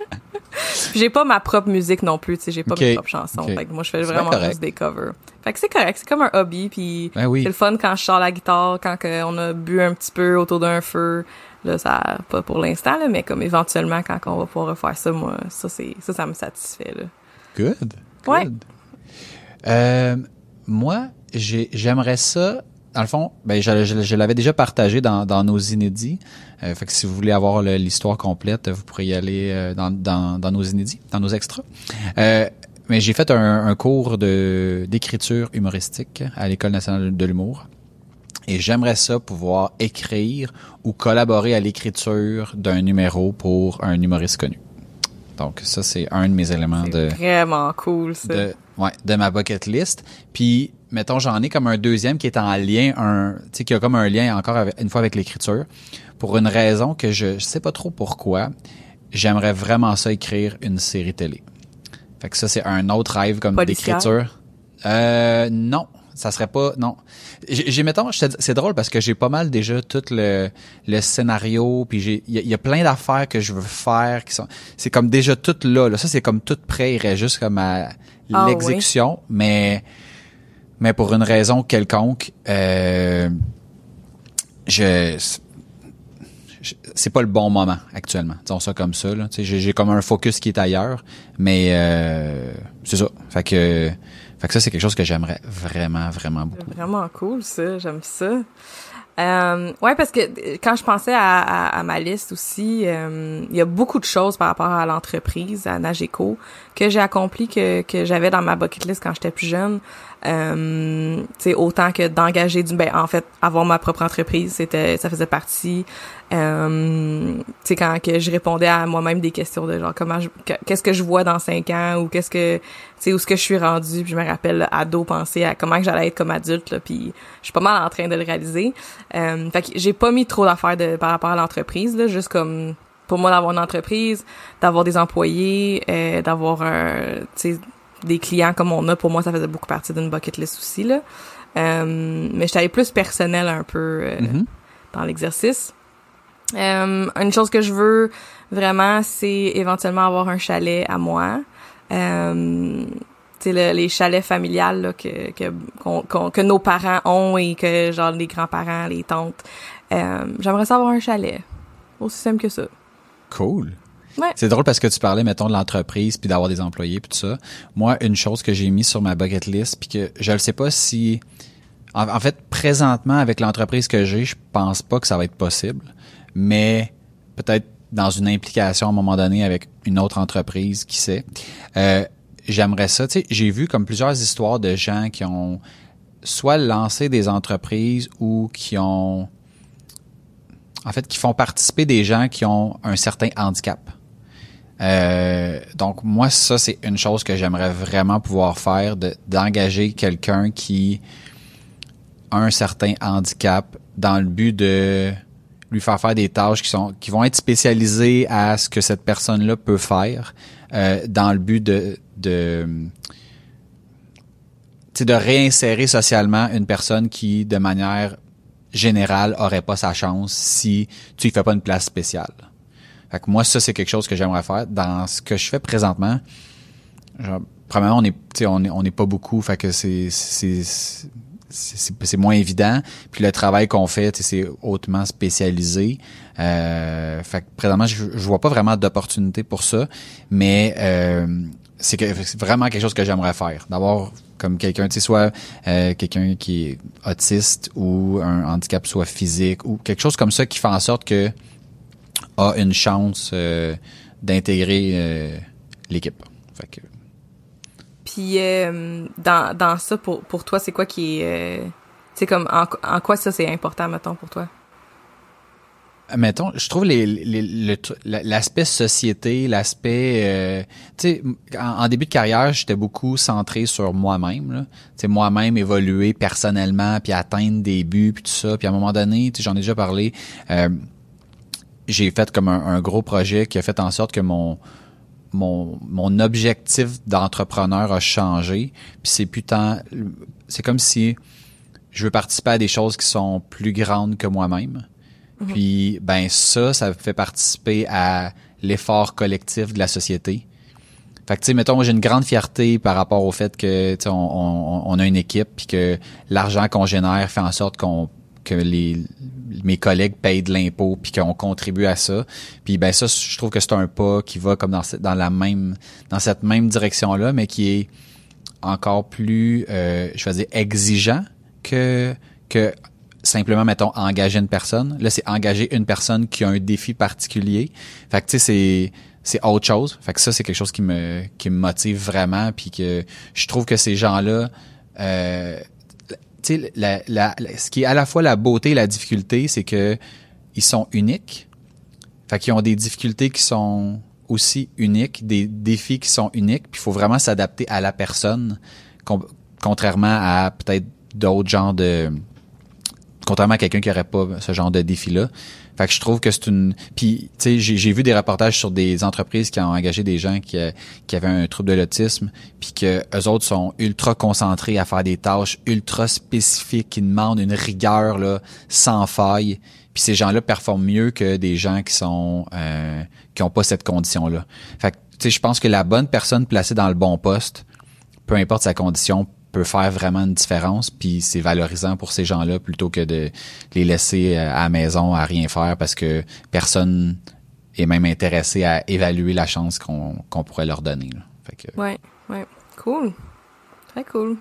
Speaker 1: j'ai pas ma propre musique non plus, tu sais, j'ai pas mes propres chansons. Fait que moi, je fais vraiment juste des covers. Fait que c'est correct, c'est comme un hobby, puis
Speaker 2: Ben oui.
Speaker 1: c'est le fun quand je sors la guitare, quand que on a bu un petit peu autour d'un feu. Là, ça, pas pour l'instant, là, mais comme éventuellement, quand on va pouvoir refaire ça, moi, ça, c'est, ça, ça me satisfait, là.
Speaker 2: Good.
Speaker 1: Ouais.
Speaker 2: Euh, moi, j'ai- j'aimerais ça. Dans le fond, ben, je, je- je l'avais déjà partagé dans, dans nos inédits. Euh, fait que si vous voulez avoir l'histoire complète, vous pourrez y aller euh, dans, dans, dans nos inédits, dans nos extras. Euh, mais j'ai fait un, un cours de d'écriture humoristique à l'École nationale de l'humour. Et j'aimerais ça pouvoir écrire ou collaborer à l'écriture d'un numéro pour un humoriste connu. Donc ça, c'est un de mes éléments de
Speaker 1: vraiment cool, ça.
Speaker 2: de, ouais, de ma bucket list. Puis, mettons, j'en ai comme un deuxième qui est en lien, un, tu sais, qui a comme un lien encore avec- une fois avec l'écriture. Pour une raison que je, je sais pas trop pourquoi, j'aimerais vraiment ça écrire une série télé. Fait que ça, c'est un autre rêve comme d'écriture. Euh, non. Ça serait pas, non. J'ai, mettons, c'est drôle parce que j'ai pas mal déjà tout le, le scénario, puis j'ai, il y, a- il y a plein d'affaires que je veux faire qui sont, c'est comme déjà tout là, là. Ça, c'est comme tout prêt, il reste juste comme à
Speaker 1: Ah,
Speaker 2: l'exécution, mais, mais pour une raison quelconque, euh, je, c'est pas le bon moment actuellement. Disons ça comme ça. J'ai, comme un focus qui est ailleurs, mais euh, c'est ça. Fait que, fait que ça, c'est quelque chose que j'aimerais vraiment, vraiment beaucoup.
Speaker 1: Vraiment cool, ça. J'aime ça. Euh, ouais, parce que quand je pensais à, à, ma liste aussi, euh, il y a beaucoup de choses par rapport à l'entreprise, à Nageco, que j'ai accompli que, que j'avais dans ma bucket list quand j'étais plus jeune. Euh, autant que d'engager du ben en fait avoir ma propre entreprise c'était ça faisait partie euh, tu quand que je répondais à moi-même des questions de genre comment qu'est-ce que je vois dans cinq ans ou qu'est-ce que tu où ce que je suis rendu puis je me rappelle ado penser à comment que j'allais être comme adulte là puis je suis pas mal en train de le réaliser. Euh, fait que j'ai pas mis trop d'affaires de par rapport à l'entreprise là juste comme pour moi d'avoir une entreprise d'avoir des employés euh, d'avoir un tu sais des clients comme on a, pour moi, ça faisait beaucoup partie d'une bucket list aussi, là. Euh, mais j'étais plus personnel un peu euh, mm-hmm. dans l'exercice. Euh, une chose que je veux vraiment, c'est éventuellement avoir un chalet à moi. Euh, le, les chalets familiales là, que, que, que nos parents ont et que genre les grands-parents, les tantes. Euh, J'aimerais savoir un chalet. Aussi simple que ça.
Speaker 2: Cool. C'est drôle parce que tu parlais, mettons, de l'entreprise puis d'avoir des employés puis tout ça. Moi, une chose que j'ai mis sur ma bucket list puis que je ne sais pas si... En, fait, présentement, avec l'entreprise que j'ai, je pense pas que ça va être possible. Mais peut-être dans une implication à un moment donné avec une autre entreprise, qui sait. Euh, J'aimerais ça. Tu sais, j'ai vu comme plusieurs histoires de gens qui ont soit lancé des entreprises ou qui ont en fait, qui font participer des gens qui ont un certain handicap. Euh, donc moi ça c'est une chose que j'aimerais vraiment pouvoir faire d'engager quelqu'un qui a un certain handicap dans le but de lui faire faire des tâches qui sont qui vont être spécialisées à ce que cette personne-là peut faire euh, dans le but de de de réinsérer socialement une personne qui de manière générale aurait pas sa chance si tu lui fais pas une place spéciale. Fait que moi, ça, c'est quelque chose que j'aimerais faire. Dans ce que je fais présentement, genre, premièrement, on est, on est, on est pas beaucoup, fait que c'est, c'est, c'est moins évident. Puis le travail qu'on fait, c'est hautement spécialisé. Euh, fait que présentement, je, je vois pas vraiment d'opportunité pour ça, mais euh, c'est vraiment quelque chose que j'aimerais faire. D'avoir comme quelqu'un, tu sais, soit euh, quelqu'un qui est autiste ou un handicap soit physique ou quelque chose comme ça qui fait en sorte que a une chance euh, d'intégrer euh, l'équipe.
Speaker 1: Puis euh, dans, dans ça, pour, pour toi, c'est quoi qui est... c'est comme, en, en, quoi ça, c'est important, mettons, pour toi?
Speaker 2: Mettons, je trouve l'aspect société, l'aspect, tu sais, en, début de carrière, j'étais beaucoup centré sur moi-même, tu sais, moi-même évoluer personnellement, puis atteindre des buts, puis tout ça, puis à un moment donné, tu sais, j'en ai déjà parlé, j'ai fait comme un, gros projet qui a fait en sorte que mon mon, mon objectif d'entrepreneur a changé. Puis c'est putain, c'est comme si je veux participer à des choses qui sont plus grandes que moi-même. Mhm. Puis ben ça, ça fait participer à l'effort collectif de la société. Fait que tu sais, mettons, j'ai une grande fierté par rapport au fait que on, on, on, a une équipe puis que l'argent qu'on génère fait en sorte qu'on que les mes collègues payent de l'impôt puis qu'on contribue à ça. Puis ben ça, je trouve que c'est un pas qui va comme dans, dans la même dans cette même direction là, mais qui est encore plus, euh, je vais dire, exigeant que que simplement mettons engager une personne. Là, c'est engager une personne qui a un défi particulier. Fait que tu sais, c'est c'est autre chose. Fait que ça, c'est quelque chose qui me qui me motive vraiment, puis que je trouve que ces gens-là euh, la, la, ce qui est à la fois la beauté et la difficulté, c'est que ils sont uniques. Fait qu'ils ont des difficultés qui sont aussi uniques, des défis qui sont uniques, puis il faut vraiment s'adapter à la personne, contrairement à peut-être d'autres genres de... Contrairement à quelqu'un qui aurait pas ce genre de défi-là. Fait que je trouve que c'est une. Puis, tu sais, j'ai vu des reportages sur des entreprises qui ont engagé des gens qui, qui avaient un trouble de l'autisme, puis que eux autres sont ultra concentrés à faire des tâches ultra spécifiques qui demandent une rigueur là sans faille. Puis ces gens-là performent mieux que des gens qui sont euh, qui ont pas cette condition-là. Fait que, tu sais, je pense que la bonne personne placée dans le bon poste, peu importe sa condition, peut faire vraiment une différence, puis c'est valorisant pour ces gens-là plutôt que de les laisser euh, à la maison à rien faire parce que personne est même intéressé à évaluer la chance qu'on pourrait leur donner.
Speaker 1: Fait que... Ouais, ouais, cool, très cool.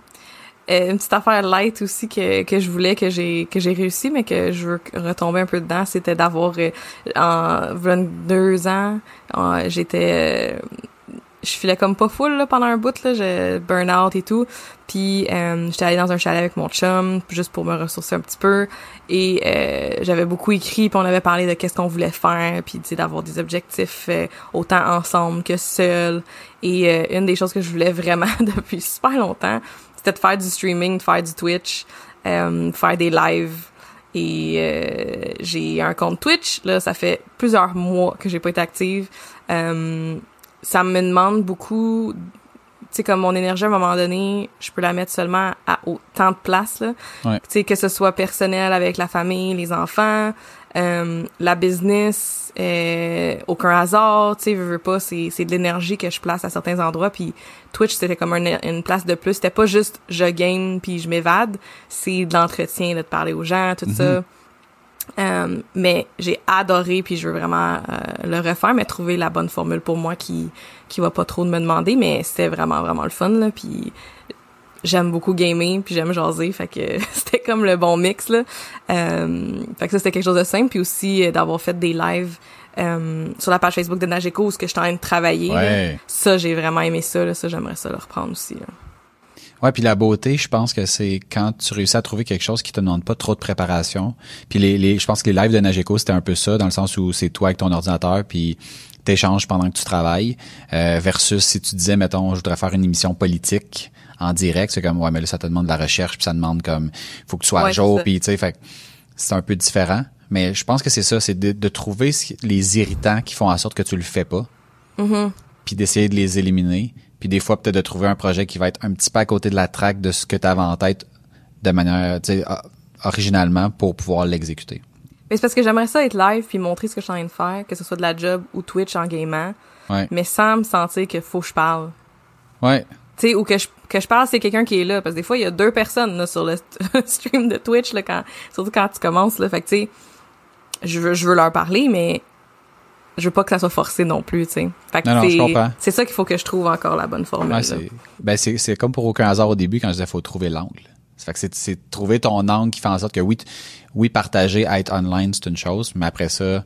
Speaker 1: euh, une petite affaire light aussi que, que je voulais que j'ai que j'ai réussi mais que je veux retomber un peu dedans c'était d'avoir euh, en 22 ans j'étais euh, je filais comme pas full là, pendant un bout là j'ai burn out et tout puis euh, j'étais allée dans un chalet avec mon chum juste pour me ressourcer un petit peu et euh, j'avais beaucoup écrit puis on avait parlé de qu'est-ce qu'on voulait faire puis tu sais d'avoir des objectifs autant ensemble que seul et une des choses que je voulais vraiment depuis super longtemps c'était de faire du streaming, de faire du Twitch, euh, faire des lives. Et euh, j'ai un compte Twitch. Là, ça fait plusieurs mois que j'ai pas été active. Euh, ça me demande beaucoup tu sais comme mon énergie à un moment donné, je peux la mettre seulement à autant de place là. Tu sais que ce soit personnel avec la famille, les enfants, euh, la business, euh, aucun hasard, tu sais, veux, veux pas, c'est c'est de l'énergie que je place à certains endroits. Puis Twitch c'était comme une place de plus, c'était pas juste je game puis je m'évade, c'est de l'entretien, de parler aux gens, tout ça. Euh, mais j'ai adoré puis je veux vraiment euh, le refaire mais trouver la bonne formule pour moi qui qui va pas trop me demander. Mais c'était vraiment vraiment le fun là puis j'aime beaucoup gamer puis j'aime jaser fait que c'était comme le bon mix là. Euh, fait que ça c'était quelque chose de simple puis aussi euh, d'avoir fait des lives euh, sur la page Facebook de Nageco où ce que je suis en train de travailler ça j'ai vraiment aimé ça là, ça j'aimerais ça le reprendre aussi là.
Speaker 2: Ouais, puis la beauté, je pense que c'est quand tu réussis à trouver quelque chose qui te demande pas trop de préparation. Puis les, les je pense que les lives de Nageco, c'était un peu ça, dans le sens où c'est toi avec ton ordinateur, puis t'échanges pendant que tu travailles, euh, versus si tu disais, mettons, je voudrais faire une émission politique en direct, c'est comme, ouais, mais là, ça te demande de la recherche, puis ça demande comme, faut que tu sois à jour, puis tu sais, fait c'est un peu différent. Mais je pense que c'est ça, c'est de, de, trouver les irritants qui font en sorte que tu le fais pas,
Speaker 1: mm-hmm.
Speaker 2: puis d'essayer de les éliminer puis des fois peut-être de trouver un projet qui va être un petit peu à côté de la traque de ce que tu avais en tête de manière, tu sais, originalement pour pouvoir l'exécuter.
Speaker 1: Mais c'est parce que j'aimerais ça être live puis montrer ce que je suis en train de faire, que ce soit de la job ou Twitch en gaming,
Speaker 2: ouais.
Speaker 1: mais sans me sentir qu'il faut que je parle.
Speaker 2: Ouais.
Speaker 1: Tu sais, ou que je, que je parle, c'est quelqu'un qui est là. Parce que des fois, il y a deux personnes là, sur le stream de Twitch, là, quand, surtout quand tu commences. Là. Fait que, tu sais, je veux, je veux leur parler, mais je veux pas que ça soit forcé non plus, tu sais. Fait que c'est, c'est ça qu'il faut que je trouve encore la bonne formule.
Speaker 2: Ouais, ben c'est, c'est comme pour aucun hasard au début quand je disais faut trouver l'angle. Fait que c'est, c'est trouver ton angle qui fait en sorte que oui, oui, partager, être online, c'est une chose, mais après ça,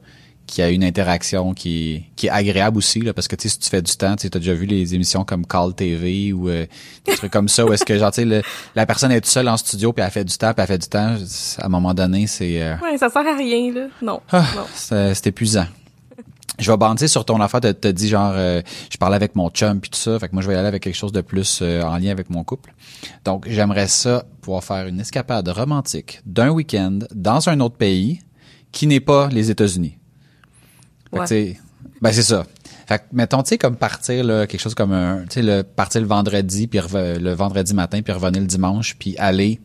Speaker 2: qu'il y a une interaction qui, qui est agréable aussi, là, parce que tu sais, si tu fais du temps, tu as déjà vu les émissions comme Call TV ou euh, des trucs comme ça, où est-ce que genre, tu sais, la personne est toute seule en studio, puis elle fait du temps, puis elle fait du temps, à un moment donné, c'est... Euh...
Speaker 1: Ouais, ça sert à rien, là. Non.
Speaker 2: Ah,
Speaker 1: non.
Speaker 2: C'est, c'est épuisant je vais bandir sur ton affaire de te dit genre euh, je parlais avec mon chum puis tout ça fait que moi je vais y aller avec quelque chose de plus euh, en lien avec mon couple. Donc j'aimerais ça pouvoir faire une escapade romantique d'un week-end dans un autre pays qui n'est pas les États-Unis.
Speaker 1: Ouais.
Speaker 2: ben c'est ça. Fait que mettons tu sais comme partir là quelque chose comme un tu sais le partir le vendredi puis le vendredi matin puis revenir le dimanche puis aller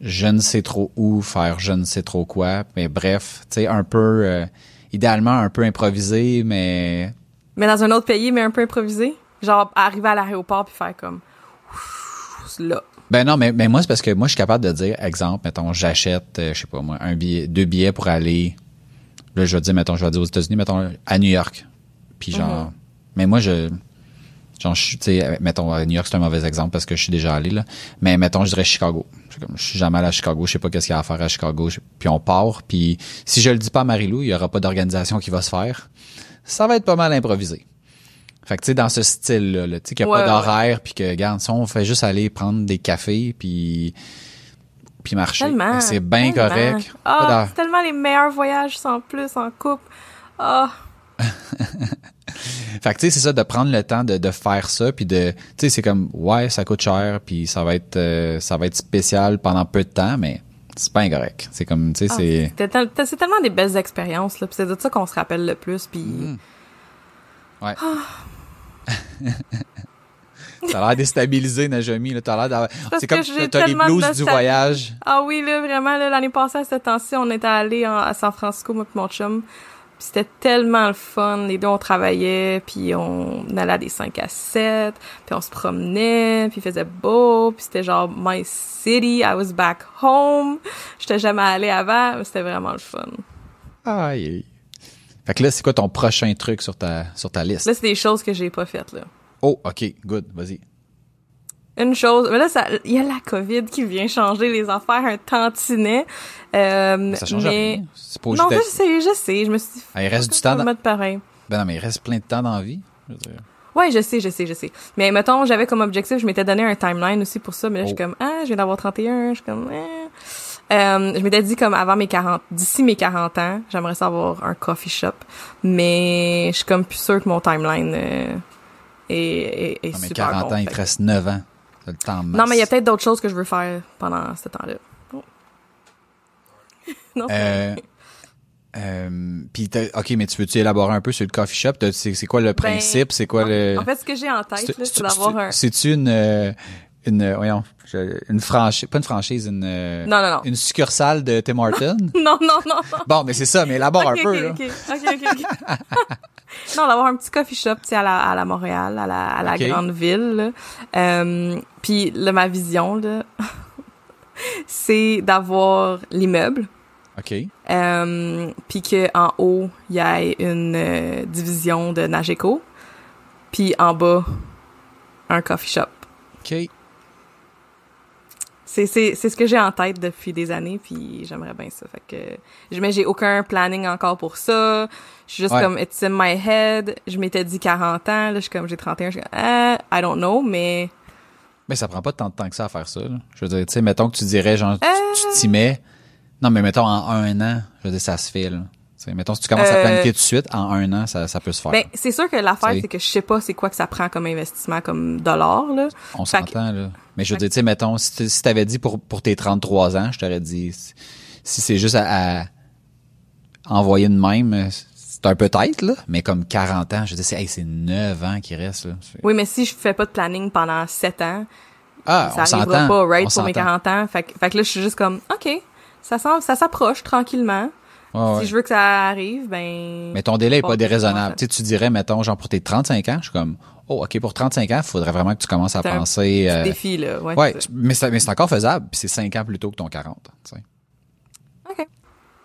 Speaker 2: je ne sais trop où faire je ne sais trop quoi mais bref tu sais un peu euh, idéalement un peu improvisé, mais...
Speaker 1: Mais dans un autre pays, mais un peu improvisé? Genre, arriver à l'aéroport puis faire comme... là.
Speaker 2: Ben non, mais, mais moi, c'est parce que moi, je suis capable de dire, exemple, mettons, j'achète, euh, je sais pas moi, un billet, deux billets pour aller, là, je vais dire, mettons, je vais dire aux États-Unis, mettons, à New York. Puis genre, mm-hmm. mais moi, je, genre, je suis, sais, mettons, New York, c'est un mauvais exemple parce que je suis déjà allé, là. Mais mettons, je dirais Chicago. Je suis jamais allé à Chicago, je sais pas qu'est-ce qu'il y a à faire à Chicago. Puis on part, puis si je le dis pas à Marilou, il y aura pas d'organisation qui va se faire. Ça va être pas mal improvisé. Fait que tu sais dans ce style là, tu sais qu'il y a pas d'horaire puis que regarde, si on fait juste aller prendre des cafés puis puis marcher, ben, c'est bien correct.
Speaker 1: Ah, oh, tellement les meilleurs voyages sans plus en couple. Ah. Oh.
Speaker 2: fait que tu sais c'est ça de prendre le temps de, de faire ça puis de tu sais c'est comme ouais ça coûte cher puis ça va être euh, ça va être spécial pendant peu de temps mais c'est pas incorrect c'est comme tu sais ah, c'est
Speaker 1: c'est tellement des belles expériences là puis c'est de ça qu'on se rappelle le plus puis mm.
Speaker 2: ouais ah. Ça a l'air déstabilisé, Najami. Là, t'as l'air C'est comme t'as les blues du voyage.
Speaker 1: Ah oui, là, vraiment, l'année passée, à ce temps-ci, on était allé à San Francisco, moi et mon chum c'était tellement le fun. Les deux, on travaillait, puis on allait à des 5 à 7, puis on se promenait, puis il faisait beau, puis c'était genre « my city, I was back home ». J'étais jamais allée avant, mais c'était vraiment le fun.
Speaker 2: Aïe. Fait que là, c'est quoi ton prochain truc sur ta, sur ta liste?
Speaker 1: Là, c'est des choses que j'ai pas faites, là.
Speaker 2: Oh, OK, good, vas-y.
Speaker 1: Une chose, mais là, ça, il y a la COVID qui vient changer les affaires un tantinet. Euh,
Speaker 2: Ça change
Speaker 1: mais...
Speaker 2: rien. C'est pas
Speaker 1: Non, je sais, je sais. Je me suis dit,
Speaker 2: Ah, il reste du temps dans-
Speaker 1: pareil.
Speaker 2: Ben non, mais il reste plein de temps dans la vie. Je veux dire.
Speaker 1: Ouais, je sais, je sais, je sais. Mais mettons, j'avais comme objectif, je m'étais donné un timeline aussi pour ça, mais là, je suis
Speaker 2: Oh.
Speaker 1: comme, ah, je viens d'avoir 31, je suis comme, eh. Euh, je m'étais dit comme avant mes 40, d'ici mes 40 ans, j'aimerais ça avoir un coffee shop, mais je suis comme plus sûre que mon timeline euh, est, est, est
Speaker 2: Non, mais
Speaker 1: super
Speaker 2: 40
Speaker 1: bon,
Speaker 2: ans, il te reste 9 ans. T'as le temps masse.
Speaker 1: Non, mais il y a peut-être d'autres choses que je veux faire pendant ce temps-là. Oh. non,
Speaker 2: Euh, euh, puis ok, mais tu veux-tu élaborer un peu sur le coffee shop? C'est quoi le principe? C'est quoi le
Speaker 1: Ben, En fait, ce que j'ai en tête,
Speaker 2: C'est-
Speaker 1: d'avoir un...
Speaker 2: C'est-tu une euh, une euh, voyons, une franchise, pas une franchise, une euh,
Speaker 1: Non, non, non.
Speaker 2: une succursale de Tim Hortons?
Speaker 1: Non, non, non, non.
Speaker 2: Bon, mais c'est ça, mais élabore un peu là.
Speaker 1: ok, ok, ok. non, d'avoir un petit coffee shop, tu sais, à la, à la Montréal, à la, à la grande ville. Euh, puis là, ma vision, là, c'est d'avoir l'immeuble,
Speaker 2: OK.
Speaker 1: euh, puis que en haut, il y ait une euh, division de Nageco, puis en bas, un coffee shop.
Speaker 2: OK.
Speaker 1: C'est, c'est, c'est ce que j'ai en tête depuis des années, puis j'aimerais bien ça. Fait que, je- mais j'ai aucun planning encore pour ça. Je suis juste
Speaker 2: Ouais.
Speaker 1: comme, it's in my head. Je m'étais dit 40 ans, là, je suis comme, j'ai 31, je suis comme, ah, I don't know, mais,
Speaker 2: Mais ça prend pas tant de temps que ça à faire ça. là. Je veux dire, tu sais, mettons que tu dirais genre tu-
Speaker 1: Euh.
Speaker 2: tu t'y mets. Non, mais mettons en un an, je veux dire, ça se fait là. Tu sais, mettons si tu commences à
Speaker 1: Euh.
Speaker 2: planifier tout de suite, en un an, ça, ça peut se faire.
Speaker 1: ben, c'est sûr que l'affaire,
Speaker 2: T'sais.
Speaker 1: c'est que je sais pas c'est quoi que ça prend comme investissement, comme dollar, là.
Speaker 2: On
Speaker 1: que-
Speaker 2: s'entend, là. Mais je veux dire, tu sais, mettons, si tu si t'avais dit pour, pour tes 33 ans, je t'aurais dit, si, si c'est juste à, à envoyer de même, c'est un peut-être, là. Mais comme 40 ans, je dire, c'est, hey, c'est 9 ans qui là. C'est-
Speaker 1: Oui, mais si je fais pas de planning pendant 7 ans,
Speaker 2: Ah,
Speaker 1: ça arrivera pas, right,
Speaker 2: on
Speaker 1: pour mes
Speaker 2: s'entend.
Speaker 1: 40 ans. Fait, que- fait que là, je suis juste comme, OK, ça, s'approche tranquillement.
Speaker 2: Ouais.
Speaker 1: Si je veux que ça arrive, ben...
Speaker 2: Mais ton délai est pas déraisonnable. Tu sais, tu dirais, mettons, genre pour tes 35 ans, je suis comme, oh, OK, pour 35 ans, il faudrait vraiment que tu commences à
Speaker 1: C'est un
Speaker 2: penser. euh,
Speaker 1: défi, là. Ouais,
Speaker 2: ouais,
Speaker 1: c'est ça.
Speaker 2: mais c'est, mais c'est encore faisable, puis c'est 5 ans plus tôt que ton 40. tu sais.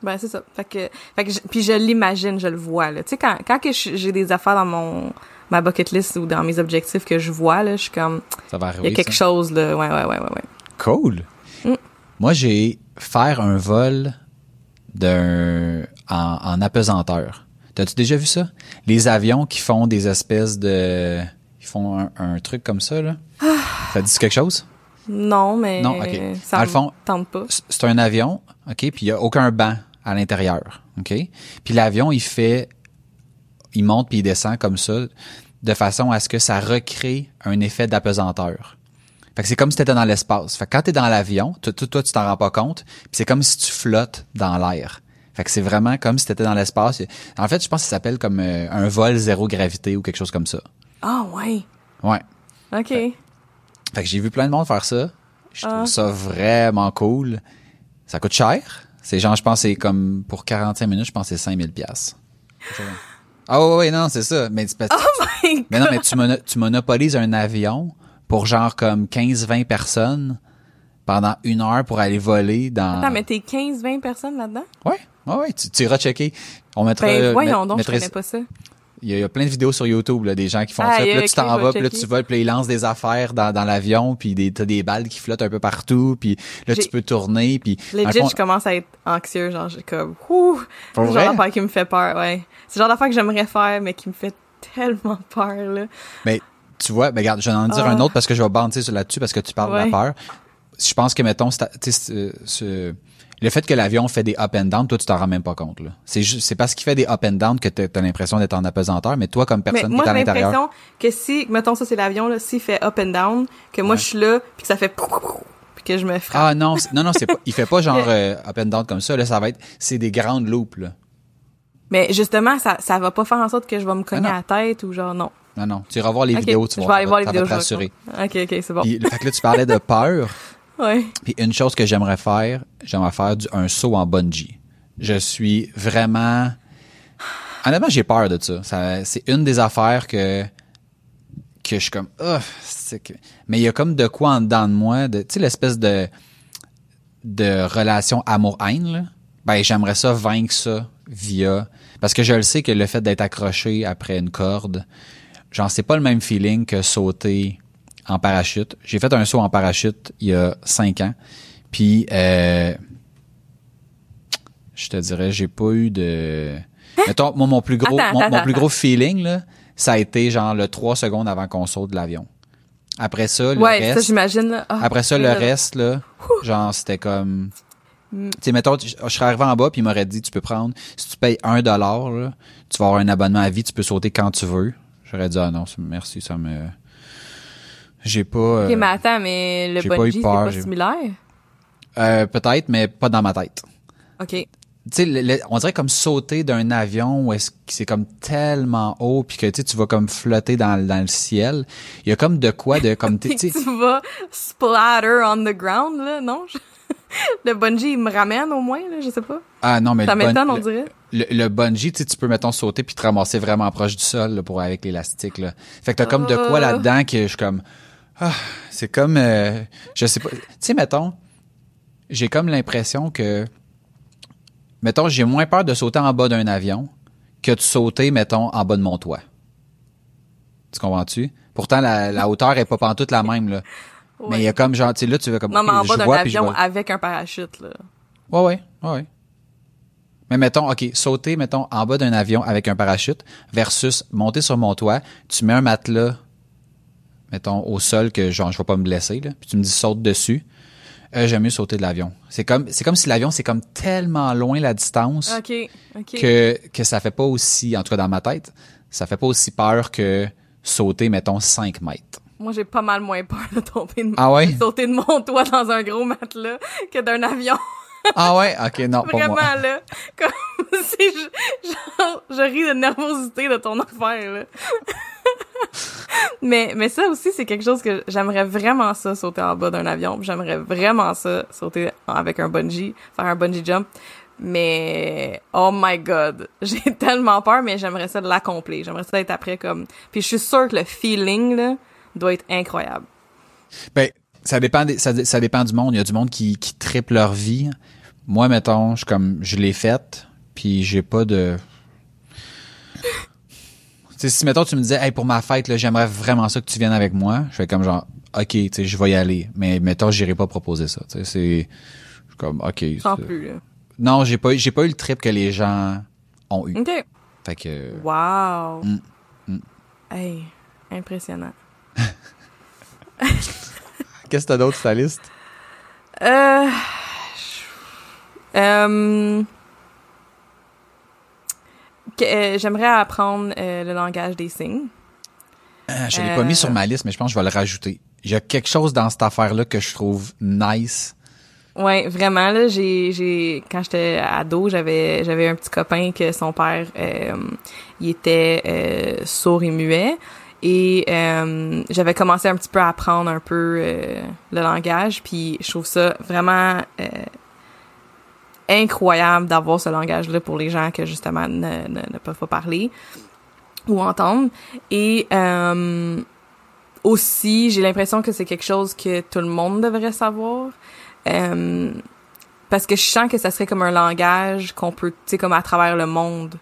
Speaker 1: Ben, c'est ça. Fait que, fait que je- puis je l'imagine, je le vois, là. Tu sais, quand, quand que j'ai des affaires dans mon, ma bucket list ou dans mes objectifs que je vois, là, je suis comme,
Speaker 2: Ça va
Speaker 1: il
Speaker 2: arriver.
Speaker 1: y a quelque
Speaker 2: ça.
Speaker 1: chose, là. Ouais, ouais, ouais, ouais, ouais.
Speaker 2: Cool.
Speaker 1: Mm.
Speaker 2: Moi, j'ai faire un vol d'un en, en apesanteur. T'as-tu déjà vu ça? Les avions qui font des espèces de... Ils font un, un truc comme ça, là. Ça dit quelque chose?
Speaker 1: Non, mais
Speaker 2: Non, ok.
Speaker 1: ça tente pas.
Speaker 2: C'est un avion, OK? Puis il y a aucun banc à l'intérieur, OK? Puis l'avion, il fait... Il monte puis il descend comme ça, de façon à ce que ça recrée un effet d'apesanteur. Fait que c'est comme si tu étais dans l'espace. Fait que quand tu es dans l'avion, toi, toi, toi, tu t'en rends pas compte, puis c'est comme si tu flottes dans l'air. Fait que c'est vraiment comme si tu étais dans l'espace. En fait, je pense que ça s'appelle comme euh, un vol zéro gravité ou quelque chose comme ça.
Speaker 1: Ah, ouais.
Speaker 2: Ouais.
Speaker 1: OK.
Speaker 2: Fait que j'ai vu plein de monde faire ça. Je trouve
Speaker 1: Ah.
Speaker 2: ça vraiment cool. Ça coûte cher. C'est genre, je pense, c'est comme pour 45 minutes, je pense c'est 5000 pièces. Ah ouais, ouais, non, c'est ça. Mais, c'est parce-
Speaker 1: Oh my
Speaker 2: mais non, mais tu, mono- tu monopolises un avion pour genre comme 15-20 personnes pendant une heure pour aller voler dans...
Speaker 1: Attends, mais t'es 15-20 personnes là-dedans?
Speaker 2: Ouais, ouais, ouais, tu, tu iras checker. On mettra...
Speaker 1: Ben, voyons
Speaker 2: met-
Speaker 1: donc, je
Speaker 2: mettrait-
Speaker 1: connais pas ça.
Speaker 2: Il y, a, il y a plein de vidéos sur YouTube, là, des gens qui font
Speaker 1: Ah,
Speaker 2: ça. Puis là, tu t'en vas, puis là, tu voles, puis là, ils lancent des affaires dans, dans l'avion, puis des, t'as des balles qui flottent un peu partout, puis là, tu peux tourner, puis...
Speaker 1: Legit,
Speaker 2: fond-
Speaker 1: je commence à être anxieux, genre, j'ai comme, ouh! C'est le genre d'affaire qui me fait peur, ouais. C'est le genre d'affaire que j'aimerais faire, mais qui me fait tellement peur, là.
Speaker 2: Mais tu vois, ben regarde, je vais en dire
Speaker 1: Ah.
Speaker 2: un autre parce que je vais bandir sur là-dessus parce que tu parles de la peur. Je pense que, mettons, c'est- tu sais, ce- ce- le fait que l'avion fait des up and down, toi, tu t'en rends même pas compte. C'est juste, c'est parce qu'il fait des up and down que t'as as, l'impression d'être en apesanteur, mais toi, comme
Speaker 1: Mais
Speaker 2: personne
Speaker 1: moi,
Speaker 2: qui est à
Speaker 1: j'ai
Speaker 2: l'intérieur...
Speaker 1: l'impression que si, mettons ça, c'est l'avion, là, s'il fait up and down, que moi,
Speaker 2: Ouais.
Speaker 1: je suis là, puis que ça fait puis que je me frappe.
Speaker 2: Ah non, non, non, c'est pas, il fait pas genre euh, up and down comme ça. Là, ça va être, c'est des grandes loupes. Là.
Speaker 1: Mais justement, ça, ça va pas faire en sorte que je vais me cogner
Speaker 2: Ah
Speaker 1: à la tête ou genre, non.
Speaker 2: Non, non, tu iras voir les vidéos, tu
Speaker 1: je
Speaker 2: vas
Speaker 1: vais aller voir les vidéos. je vais-
Speaker 2: rassurer.
Speaker 1: Ok, ok, c'est bon.
Speaker 2: Puis, fait que là, tu parlais de peur.
Speaker 1: Ouais.
Speaker 2: Puis une chose que j'aimerais faire, j'aimerais faire du, un saut en bungee. Je suis vraiment... Honnêtement, j'ai peur de ça. ça c'est une des affaires que que je suis comme... C'est que... Mais il y a comme de quoi en dedans de moi, de, tu sais, l'espèce de de relation amour-haine. Ben, j'aimerais ça vaincre ça via... Parce que je le sais que le fait d'être accroché après une corde, genre, c'est pas le même feeling que sauter en parachute. J'ai fait un saut en parachute il y a cinq ans. Puis, euh, je te dirais, j'ai pas eu de... Mettons, moi, mon plus gros,
Speaker 1: Attends,
Speaker 2: mon,
Speaker 1: attends,
Speaker 2: mon plus gros feeling, là, ça a été genre le trois secondes avant qu'on saute de l'avion. Après ça, le
Speaker 1: Ouais,
Speaker 2: reste...
Speaker 1: ça, j'imagine. Ah,
Speaker 2: Après ça, le
Speaker 1: là,
Speaker 2: reste, là, genre, c'était comme...
Speaker 1: Mm.
Speaker 2: Tu sais, mettons, je serais arrivé en bas, puis il m'aurait dit, tu peux prendre, si tu payes un dollar, tu vas avoir un abonnement à vie, tu peux sauter quand tu veux. J'aurais dit, ah non, merci, ça me... J'ai pas... euh,
Speaker 1: Ok, mais attends, mais le bungee, c'est pas similaire?
Speaker 2: euh, Peut-être, mais pas dans ma tête.
Speaker 1: OK.
Speaker 2: Tu sais, on dirait comme sauter d'un avion où est-ce que c'est comme tellement haut, puis que tu vas comme flotter dans, le- dans le ciel. Il y a comme de quoi de... comme tu
Speaker 1: tu vas splatter on the ground, là, non? le bungee, il me ramène au moins, là, je sais pas.
Speaker 2: Ah non, mais
Speaker 1: Ça m'étonne, on dirait.
Speaker 2: le, le bungee, tu peux, mettons, sauter puis te ramasser vraiment proche du sol là, pour avec l'élastique. Là. Fait que t'as comme de quoi
Speaker 1: Ah.
Speaker 2: là-dedans que je suis comme... Ah, c'est comme... euh, je sais pas... Tu sais, mettons, j'ai comme l'impression que... Mettons, j'ai moins peur de sauter en bas d'un avion que de sauter, mettons, en bas de mon toit. Tu comprends-tu? Pourtant, la, la hauteur est pas pantoute la même, là. Mais il y a comme genre, tu sais, là, tu veux comme...
Speaker 1: Non, mais en bas d'un avion avec un parachute, là.
Speaker 2: Ouais, ouais, ouais. Mais mettons, OK, sauter, mettons, en bas d'un avion avec un parachute versus monter sur mon toit, tu mets un matelas, mettons, au sol que genre, je vais pas me blesser, là, puis tu me dis saute dessus. Euh, J'aime mieux sauter de l'avion. C'est comme, c'est comme si l'avion, c'est comme tellement loin la distance
Speaker 1: OK, OK.
Speaker 2: que, que ça fait pas aussi, en tout cas dans ma tête, ça fait pas aussi peur que sauter, mettons, 5 mètres.
Speaker 1: Moi, j'ai pas mal moins peur de tomber de,
Speaker 2: Ah ouais?
Speaker 1: de sauter de mon toit dans un gros matelas que d'un avion.
Speaker 2: Ah ouais? OK, non, pas
Speaker 1: Vraiment,
Speaker 2: moi.
Speaker 1: là. Comme si je, genre, je ris de nervosité de ton affaire, là. mais, mais ça aussi, c'est quelque chose que j'aimerais vraiment ça, sauter en bas d'un avion. J'aimerais vraiment ça, sauter avec un bungee, faire un bungee jump. Mais, oh my god, j'ai tellement peur, mais j'aimerais ça de l'accomplir. J'aimerais ça être après comme... Puis je suis sûre que le feeling, là, doit être incroyable.
Speaker 2: Ben, ça dépend, des- ça, ça dépend du monde. Il y a du monde qui, qui triple leur vie. Moi, mettons, je comme je l'ai faite, puis j'ai pas de. Si mettons tu me disais, hey, pour ma fête, j'aimerais vraiment ça que tu viennes avec moi, je fais comme genre, ok, je vais y aller. Mais mettons, j'irai pas proposer ça. C'est, je suis comme, ok.
Speaker 1: Sans plus, là.
Speaker 2: Non, j'ai pas, j'ai pas eu le trip que les gens ont eu.
Speaker 1: OK.
Speaker 2: Fait que.
Speaker 1: Wow.
Speaker 2: Mm, mm.
Speaker 1: Hey, impressionnant.
Speaker 2: Qu'est-ce que t'as d'autre sur ta liste?
Speaker 1: Euh, euh, euh, J'aimerais apprendre euh, le langage des signes.
Speaker 2: Ah, Je l'ai pas mis sur ma liste, mais je pense que je vais le rajouter. Il y a quelque chose dans cette affaire-là que je trouve nice.
Speaker 1: Ouais, vraiment là, j'ai j'ai quand j'étais ado, j'avais j'avais un petit copain que son père il était sourd et muet et euh, j'avais commencé un petit peu à apprendre un peu euh, le langage puis je trouve ça vraiment euh, incroyable d'avoir ce langage-là pour les gens que justement ne, ne, ne peuvent pas parler ou entendre et euh, aussi j'ai l'impression que c'est quelque chose que tout le monde devrait savoir euh, parce que je sens que ça serait comme un langage qu'on peut, tu sais, comme à travers le monde.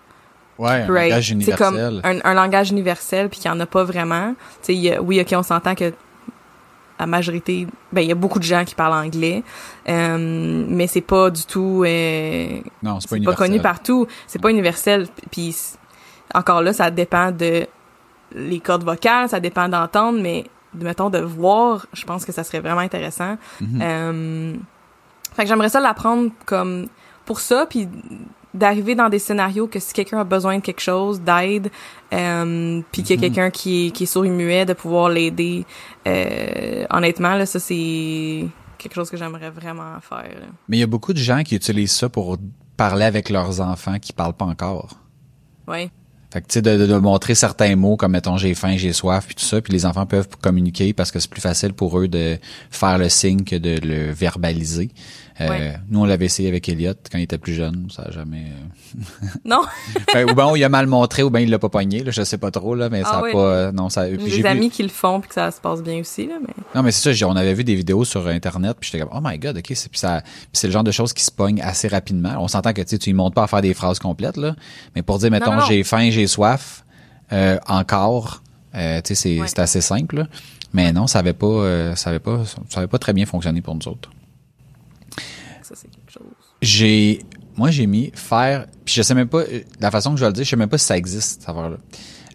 Speaker 2: Ouais, un langage
Speaker 1: C'est comme
Speaker 2: universel.
Speaker 1: un, un langage universel, puis qu'il n'y en a pas vraiment. Tu sais, oui, OK, on s'entend que la majorité, ben, il y a beaucoup de gens qui parlent anglais, euh, mais c'est pas du tout... euh,
Speaker 2: Non, c'est pas
Speaker 1: pas connu partout. C'est pas universel. Puis encore là, ça dépend de les cordes vocales, ça dépend d'entendre, mais de, mettons de voir, je pense que ça serait vraiment intéressant.
Speaker 2: Mhm.
Speaker 1: Euh, fait que j'aimerais ça l'apprendre comme pour ça, puis d'arriver dans des scénarios que si quelqu'un a besoin de quelque chose, d'aide, euh, puis qu'il y a
Speaker 2: Mhm.
Speaker 1: quelqu'un qui, qui est sourd et muet, de pouvoir l'aider. Euh, honnêtement, là, ça c'est quelque chose que j'aimerais vraiment faire. là.
Speaker 2: Mais il y a beaucoup de gens qui utilisent ça pour parler avec leurs enfants qui parlent pas encore.
Speaker 1: Ouais.
Speaker 2: Fait que tu sais de, de, de montrer certains mots comme mettons j'ai faim, j'ai soif puis tout ça puis les enfants peuvent communiquer parce que c'est plus facile pour eux de faire le signe que de le verbaliser. Euh,
Speaker 1: Ouais.
Speaker 2: Nous on l'avait essayé avec Elliot quand il était plus jeune, ça a jamais euh,
Speaker 1: Non,
Speaker 2: ben, ou bien il a mal montré ou bien il l'a pas pogné là, je sais pas trop là mais
Speaker 1: Ah
Speaker 2: ça a
Speaker 1: ouais.
Speaker 2: pas euh, non ça
Speaker 1: j'ai des
Speaker 2: vu-
Speaker 1: amis qui le font puis que ça se passe bien aussi là, mais
Speaker 2: Non, mais c'est ça, on avait vu des vidéos sur Internet, puis j'étais comme, oh my god, ok, c'est, puis ça, c'est le genre de choses qui se pognent assez rapidement. On s'entend que tu sais, tu ne montes pas à faire des phrases complètes, là, mais pour dire, mettons, j'ai faim, j'ai soif, euh, encore, Euh, tu sais, c'est
Speaker 1: Ouais.
Speaker 2: c'est assez simple. là. Mais non, ça avait pas, euh, ça avait pas, ça avait pas très bien fonctionné pour nous autres.
Speaker 1: Ça, c'est quelque chose.
Speaker 2: J'ai, moi, j'ai mis faire, puis je sais même pas, euh, la façon que je vais le dire, je sais même pas si ça existe, cette affaire-là.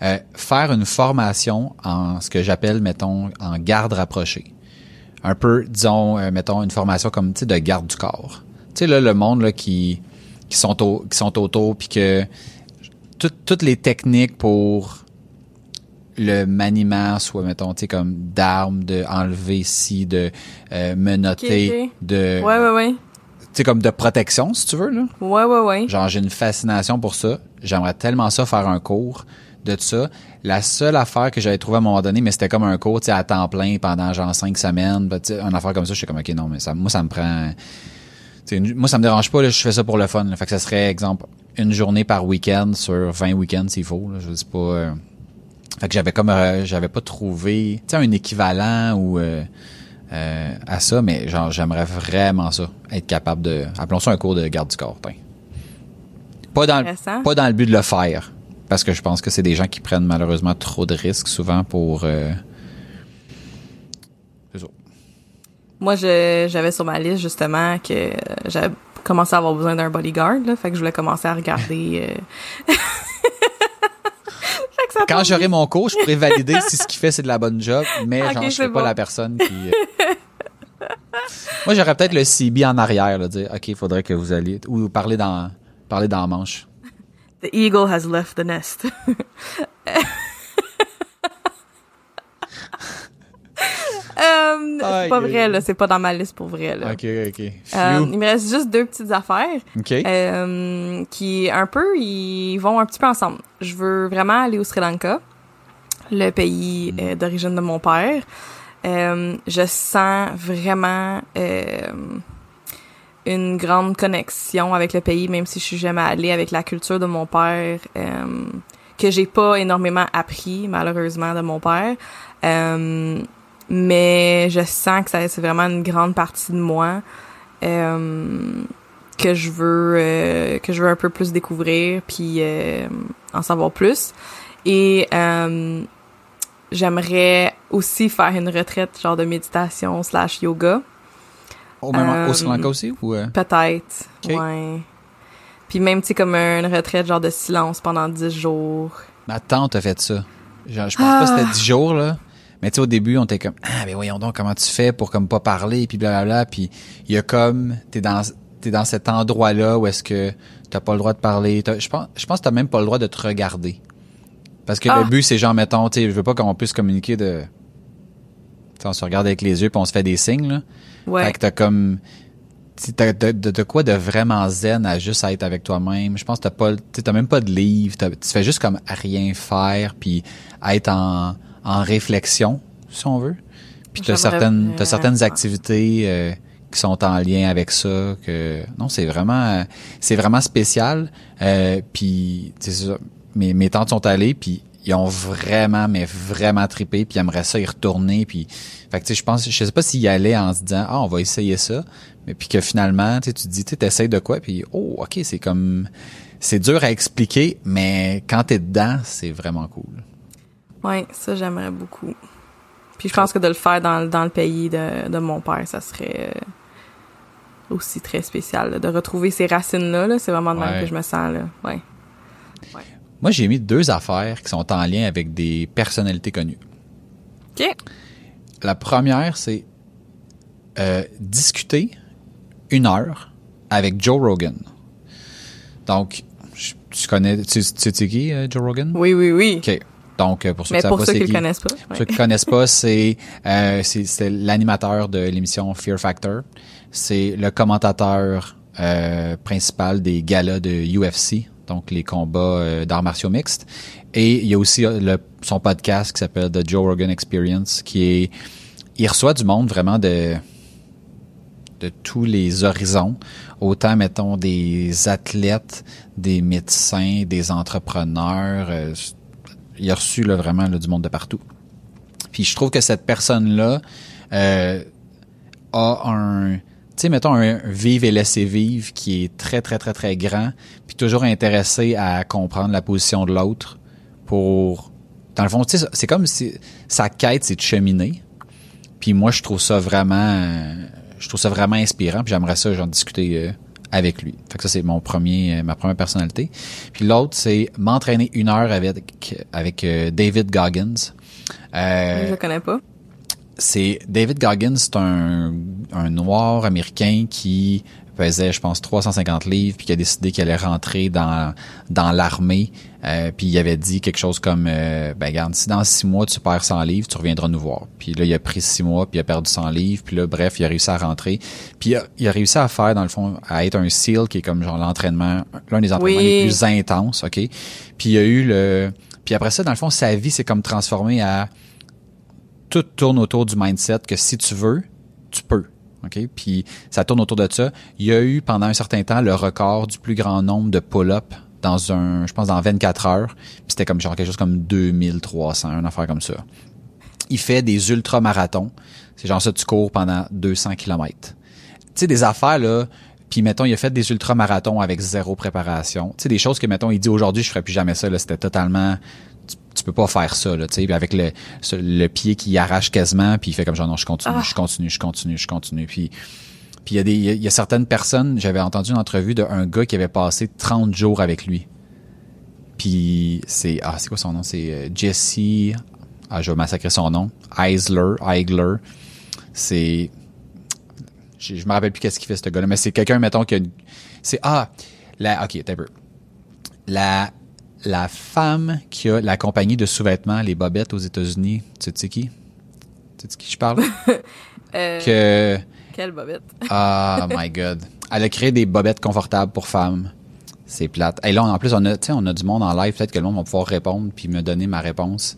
Speaker 2: Euh, faire une formation en ce que j'appelle, mettons, en garde rapprochée. Un peu, disons, euh, mettons, une formation comme, tu sais, de garde du corps. Tu sais, là, le monde, là, qui, qui sont au, qui sont autour, puis que tout- toutes les techniques pour le maniement, soit, mettons, tu sais, comme d'armes, de enlever ici, de euh, menotter, de
Speaker 1: Ouais, ouais, ouais.
Speaker 2: Tu sais, comme de protection, si tu veux, là.
Speaker 1: Ouais, ouais, ouais.
Speaker 2: Genre, j'ai une fascination pour ça. J'aimerais tellement ça faire un cours de ça. La seule affaire que j'avais trouvé à un moment donné, mais c'était comme un cours, tu sais, à temps plein pendant genre cinq semaines. Ben, une affaire comme ça, je suis comme, OK, non, mais ça, moi, ça me prend... tu sais, une- moi, ça me dérange pas, là, je fais ça pour le fun. là. Fait que ça serait, exemple, une journée par week-end sur 20 week-ends s'il faut. Là. Je dis pas... euh, Fait que j'avais comme... euh, j'avais pas trouvé, tu sais, un équivalent ou... euh, euh, à ça, mais genre j'aimerais vraiment ça, être capable de, appelons ça un cours de garde du corps. tiens. Pas dans, pas dans le but de le faire, parce que je pense que c'est des gens qui prennent malheureusement trop de risques souvent pour. euh, ça.
Speaker 1: Moi, je- j'avais sur ma liste justement que j'avais commencé à avoir besoin d'un bodyguard, là, fait que je voulais commencer à regarder. euh,
Speaker 2: Quand j'aurai mon cours, je pourrais valider si ce qu'il fait c'est de la bonne job, mais genre je
Speaker 1: c'est
Speaker 2: serai pas
Speaker 1: bon.
Speaker 2: la personne qui. euh, Moi j'aurais peut-être le CB en arrière, là, dire ok, il faudrait que vous alliez ou parler dans parler dans la manche.
Speaker 1: The eagle has left the nest. Euh, c'est pas vrai, là. C'est pas dans ma liste pour vrai, là.
Speaker 2: Ok, ok.
Speaker 1: Euh, il me reste juste deux petites affaires
Speaker 2: ok.
Speaker 1: euh, qui, un peu, ils vont un petit peu ensemble. Je veux vraiment aller au Sri Lanka, le pays
Speaker 2: Mm.
Speaker 1: euh, d'origine de mon père. Je sens vraiment une grande connexion avec le pays, même si je suis jamais allée avec la culture de mon père, que j'ai pas énormément appris, malheureusement, de mon père. Euh, mais je sens que ça c'est vraiment une grande partie de moi euh, que je veux euh, que je veux un peu plus découvrir puis euh, en savoir plus et euh, j'aimerais aussi faire une retraite genre de méditation slash yoga
Speaker 2: Au, même,
Speaker 1: euh,
Speaker 2: au Sri Lanka aussi ou euh?
Speaker 1: peut-être
Speaker 2: Ok.
Speaker 1: ouais puis même tu sais comme une retraite genre de silence pendant 10 jours
Speaker 2: Ma tante a fait ça. Genre, je pense pas que
Speaker 1: Ah.
Speaker 2: c'était 10 jours, là. Mais tu sais, au début, on était comme, ah, mais voyons donc, comment tu fais pour comme pas parler, puis blablabla. Puis il y a comme, t'es dans, t'es dans cet endroit-là où est-ce que t'as pas le droit de parler. Je pense, je pense que t'as même pas le droit de te regarder. Parce que
Speaker 1: Ah.
Speaker 2: le but, c'est genre, mettons, tu sais, je veux pas qu'on puisse communiquer de, tu sais, on se regarde avec les yeux puis on se fait des signes, là.
Speaker 1: ouais
Speaker 2: Fait que t'as comme, t'as de, de, de quoi de vraiment zen à juste être avec toi-même? Je pense que t'as pas, t'as même pas de livre. Tu fais juste comme rien faire puis être en, en réflexion, si on veut. Puis t'as
Speaker 1: J'aimerais
Speaker 2: certaines, t'as certaines activités euh, qui sont en lien avec ça. Que non, c'est vraiment, euh, c'est vraiment spécial. Euh, puis. Mes, mes tantes sont allées puis ils ont vraiment, mais vraiment trippé, puis ils aimeraient ça y retourner, puis fait que tu sais, je pense, je sais pas s'ils y allaient en se disant ah on va essayer ça, mais puis que finalement tu sais, tu te dis tu t'essayes de quoi, puis oh ok c'est comme c'est dur à expliquer, mais quand t'es dedans c'est vraiment cool.
Speaker 1: Ouais, ça j'aimerais beaucoup. Puis je pense que de le faire dans, dans le pays de, de mon père, ça serait euh, aussi très spécial. là. De retrouver ces racines-là, -là, c'est vraiment de même
Speaker 2: Ouais.
Speaker 1: que je me sens. là. Ouais.
Speaker 2: Moi j'ai mis deux affaires qui sont en lien avec des personnalités connues.
Speaker 1: OK.
Speaker 2: La première c'est euh, discuter une heure avec Joe Rogan. Donc je- tu connais, tu, tu sais qui euh, Joe Rogan?
Speaker 1: Oui, oui, oui.
Speaker 2: Ok. Donc, euh, pour ceux
Speaker 1: Mais
Speaker 2: qui
Speaker 1: pour
Speaker 2: pas
Speaker 1: ceux qui le connaissent pas.
Speaker 2: pour
Speaker 1: ouais.
Speaker 2: ceux qui connaissent pas, c'est euh, c'est c'est l'animateur de l'émission Fear Factor. C'est le commentateur euh, principal des galas de UFC, donc les combats euh, d'arts martiaux mixtes. Et il y a aussi euh, le, son podcast qui s'appelle The Joe Rogan Experience, qui est il reçoit du monde vraiment de de tous les horizons, autant mettons des athlètes, des médecins, des entrepreneurs. euh, il a reçu vraiment là, du monde de partout. Puis je trouve que cette personne-là euh, a un, tu sais, mettons un, un vive et laisser vivre qui est très très très très grand, puis toujours intéressé à comprendre la position de l'autre pour dans le fond, tu sais, c'est comme si sa quête, c'est de cheminer. Puis moi, je trouve ça vraiment, je trouve ça vraiment inspirant. Puis j'aimerais ça, j'en discuter euh, avec lui. Fait que ça, c'est mon premier, euh, ma première personnalité. Puis l'autre, c'est m'entraîner une heure avec avec euh, David Goggins.
Speaker 1: Euh, je connais pas.
Speaker 2: C'est David Goggins, c'est un, un noir américain qui pesait, je pense, 350 livres, puis qui a décidé qu'il allait rentrer dans dans l'armée. Euh, puis il avait dit quelque chose comme, euh, ben regarde, si dans six mois tu perds 100 livres, tu reviendras nous voir. Puis là, il a pris six mois, puis il a perdu 100 livres. Puis là, bref, il a réussi à rentrer. Puis il a, il a réussi à faire, dans le fond, à être un SEAL, qui est comme genre l'entraînement, l'un des entraînements les plus intenses, OK? Puis il y a eu le... Puis après ça, dans le fond, sa vie s'est comme transformée à... Tout tourne autour du mindset que si tu veux, tu peux. OK? Puis ça tourne autour de ça. Il y a eu pendant un certain temps le record du plus grand nombre de pull-ups dans un, je pense dans 24 heures. Puis c'était comme genre quelque chose comme 2300, une affaire comme ça. Il fait des ultramarathons. C'est genre ça, tu cours pendant 200 km. Tu sais, des affaires là, puis mettons, il a fait des ultramarathons avec zéro préparation. Tu sais, des choses que mettons, il dit aujourd'hui, je ferais plus jamais ça. Là, c'était totalement tu, peux pas faire ça là, tu sais, avec le, le pied qui arrache quasiment, puis il fait comme genre non, je continue, je continue, je continue, je continue, puis puis il y a des il y, a certaines personnes, j'avais entendu une entrevue d'un gars qui avait passé 30 jours avec lui. Puis c'est ah c'est quoi son nom? C'est Jesse ah je vais massacrer son nom. Eisler Eigler. C'est je, je me rappelle plus qu'est-ce qu'il fait ce gars-là mais c'est quelqu'un mettons qui a c'est ah la ok t'as peu. La la femme qui a la compagnie de sous-vêtements les bobettes aux États-Unis tu sais qui? Tu sais de qui je parle?
Speaker 1: Euh,
Speaker 2: que
Speaker 1: quelle bobette?
Speaker 2: oh my god. Elle a créé des bobettes confortables pour femmes. C'est plate. Et là, en plus, on a, on a du monde en live. Peut-être que le monde va pouvoir répondre puis me donner ma réponse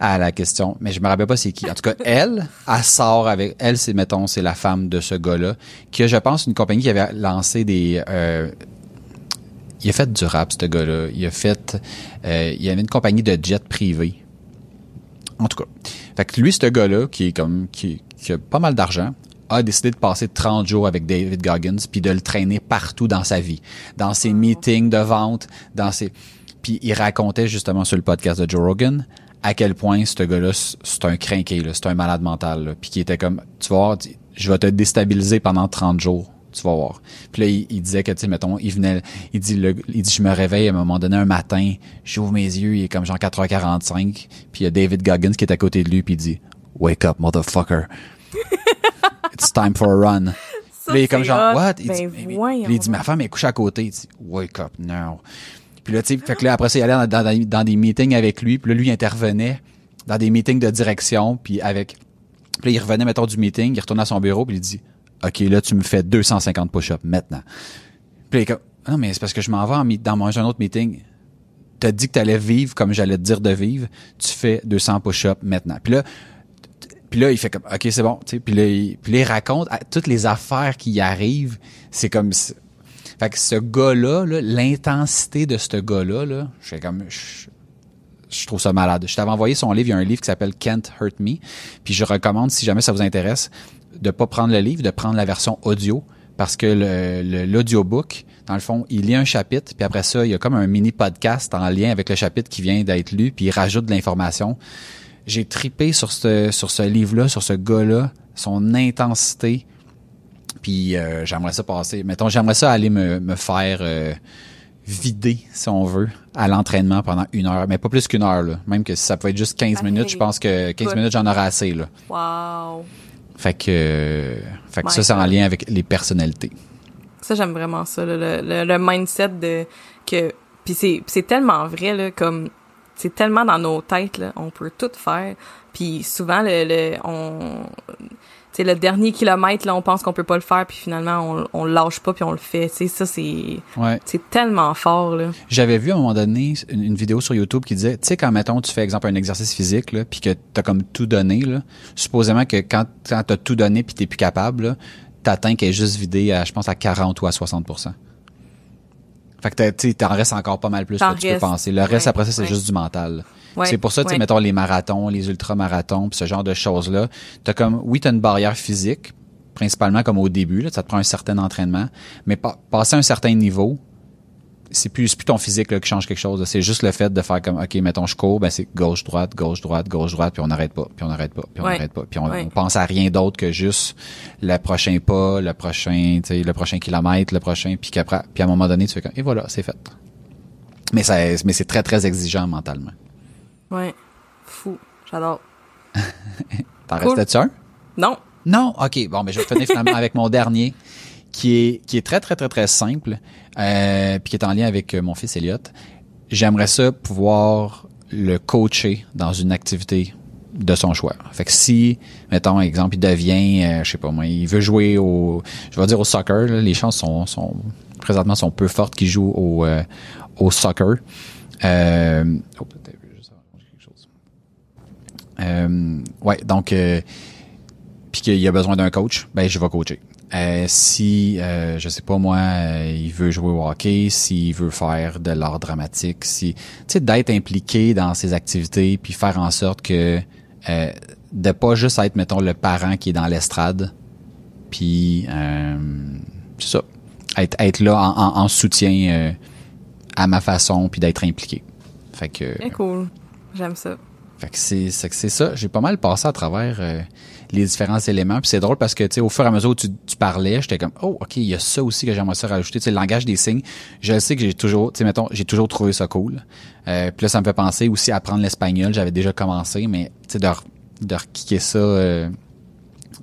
Speaker 2: à la question. Mais je me rappelle pas c'est qui. En tout cas, elle, elle sort avec, elle, c'est, mettons, c'est la femme de ce gars-là, qui a, je pense, une compagnie qui avait lancé des, euh, il a fait du rap, ce gars-là. Il a fait, euh, il y avait une compagnie de jet privé. En tout cas. Fait que lui, ce gars-là, qui est comme, qui, qui a pas mal d'argent, a décidé de passer 30 jours avec David Goggins puis de le traîner partout dans sa vie, dans ses meetings de vente, dans ses puis il racontait justement sur le podcast de Joe Rogan à quel point ce gars-là c'est un crinqué c'est un malade mental puis qui était comme tu vas voir je vais te déstabiliser pendant 30 jours tu vas voir. Puis là, il, disait que, tu sais, mettons, il venait, il dit, le, il dit, je me réveille à un moment donné un matin, j'ouvre mes yeux, il est comme genre 4h45, puis il y a David Goggins qui est à côté de lui, puis il dit, wake up, motherfucker. It's time for a run.
Speaker 1: Ça,
Speaker 2: puis il est comme genre,
Speaker 1: hot.
Speaker 2: what? Il
Speaker 1: Ben,
Speaker 2: dit, il dit, ma femme est couchée à côté. Il dit, wake up now. Puis là, tu sais, fait que là, après ça, il allait dans, dans- dans des meetings avec lui. Puis là, lui, il intervenait dans des meetings de direction. Puis avec, puis là, il revenait, mettons, du meeting, il retournait à son bureau, puis il dit, OK, là, tu me fais 250 push-ups maintenant. Puis là, il est comme, non, mais c'est parce que je m'en vais en dans mon, un autre meeting. T'as dit que t'allais vivre comme j'allais te dire de vivre. Tu fais 200 push-ups maintenant. Puis là, puis là, il fait comme, OK, c'est bon. tu sais. Puis là, il, puis là, il raconte toutes les affaires qui y arrivent. C'est comme... Fait que ce gars-là, là, l'intensité de ce gars-là, là, je fais comme... Je, je trouve ça malade. Je t'avais envoyé son livre. Il y a un livre qui s'appelle Can't Hurt Me. Puis je recommande, si jamais ça vous intéresse, de pas prendre le livre, de prendre la version audio. Parce que l'audiobook, dans le fond, il lit un chapitre, puis après ça, il y a comme un mini podcast en lien avec le chapitre qui vient d'être lu, puis il rajoute de l'information j'ai tripé sur ce sur ce livre-là, sur ce gars-là, son intensité. Puis euh, j'aimerais ça passer. Mettons, j'aimerais ça aller me, me faire euh, vider, si on veut, à l'entraînement pendant une heure. Mais pas plus qu'une heure, là. Même que si ça pouvait être juste 15
Speaker 1: Pareil.
Speaker 2: minutes, je pense que 15
Speaker 1: Écoute.
Speaker 2: minutes, j'en aurais assez, là.
Speaker 1: Wow.
Speaker 2: Fait que, euh, fait que ça, c'est en lien avec les personnalités.
Speaker 1: Ça, j'aime vraiment ça, là, le, le, le mindset de que puis c'est c'est tellement vrai là comme c'est tellement dans nos têtes là, on peut tout faire. Puis souvent le, le on sais le dernier kilomètre là, on pense qu'on peut pas le faire puis finalement on on le lâche pas puis on le fait. Tu sais ça c'est
Speaker 2: Ouais.
Speaker 1: c'est tellement fort là.
Speaker 2: J'avais vu à un moment donné une, une vidéo sur YouTube qui disait, tu sais, quand mettons tu fais exemple un exercice physique là, puis que t'as comme tout donné là, supposément que quand, quand t'as tout donné puis t'es plus capable, là, ta tank est juste vidée à, je pense, à 40 ou à 60 Fait que t'as- tu t'en restes encore pas mal plus que tu peux penser. Le reste
Speaker 1: Ouais,
Speaker 2: après ça, c'est
Speaker 1: ouais.
Speaker 2: juste du mental.
Speaker 1: Ouais,
Speaker 2: c'est pour ça, tu mettons les marathons, les ultramarathons, puis ce genre de choses-là. T'as comme, oui, t'as une barrière physique, principalement comme au début, là, ça te prend un certain entraînement, mais pa- passer un certain niveau, c'est plus, c'est plus ton physique là, qui change quelque chose. C'est juste le fait de faire comme, OK, mettons, je cours, ben c'est gauche, droite, gauche, droite, gauche, droite, puis on n'arrête pas, puis on n'arrête pas, puis on
Speaker 1: Ouais.
Speaker 2: n'arrête pas. Puis on,
Speaker 1: Ouais.
Speaker 2: on pense à rien d'autre que juste le prochain pas, le prochain, tu sais, le prochain kilomètre, le prochain, puis qu'après, puis à un moment donné, tu fais comme, et voilà, c'est fait. Mais ça, mais c'est très, très exigeant mentalement.
Speaker 1: Ouais. Fou. J'adore.
Speaker 2: T'en
Speaker 1: Cool.
Speaker 2: restais-tu un?
Speaker 1: Non.
Speaker 2: Non, ok. Bon, mais je vais finir finalement avec mon dernier, qui est qui est très très très très simple, euh, puis qui est en lien avec euh, mon fils Elliot. J'aimerais ça pouvoir le coacher dans une activité de son choix. Fait que si, mettons exemple, il devient, euh, je sais pas moi, il veut jouer au, je vais dire au soccer. là, les chances sont sont présentement sont peu fortes qu'il joue au euh, au soccer. Euh, oh, quelque chose. Euh, ouais, donc euh, puis qu'il a besoin d'un coach, ben je vais coacher. Euh, si euh, je sais pas moi, euh, il veut jouer au hockey, s'il veut faire de l'art dramatique, si tu sais d'être impliqué dans ces activités puis faire en sorte que euh, de pas juste être mettons le parent qui est dans l'estrade, puis euh, c'est ça, être être là en, en- en soutien euh, à ma façon puis d'être impliqué. Fait que
Speaker 1: Très cool. J'aime ça.
Speaker 2: fait que c'est c'est que c'est ça. J'ai pas mal passé à travers euh, les différents éléments. Puis c'est drôle parce que tu sais, au fur et à mesure où tu, tu parlais, j'étais comme oh ok, il y a ça aussi que j'aimerais ça rajouter. Tu sais, le langage des signes. Je sais que j'ai toujours, tu sais, mettons, j'ai toujours trouvé ça cool. Euh, puis là, ça me fait penser aussi à apprendre l'espagnol. J'avais déjà commencé, mais tu sais, de, re- de rekicker ça, euh,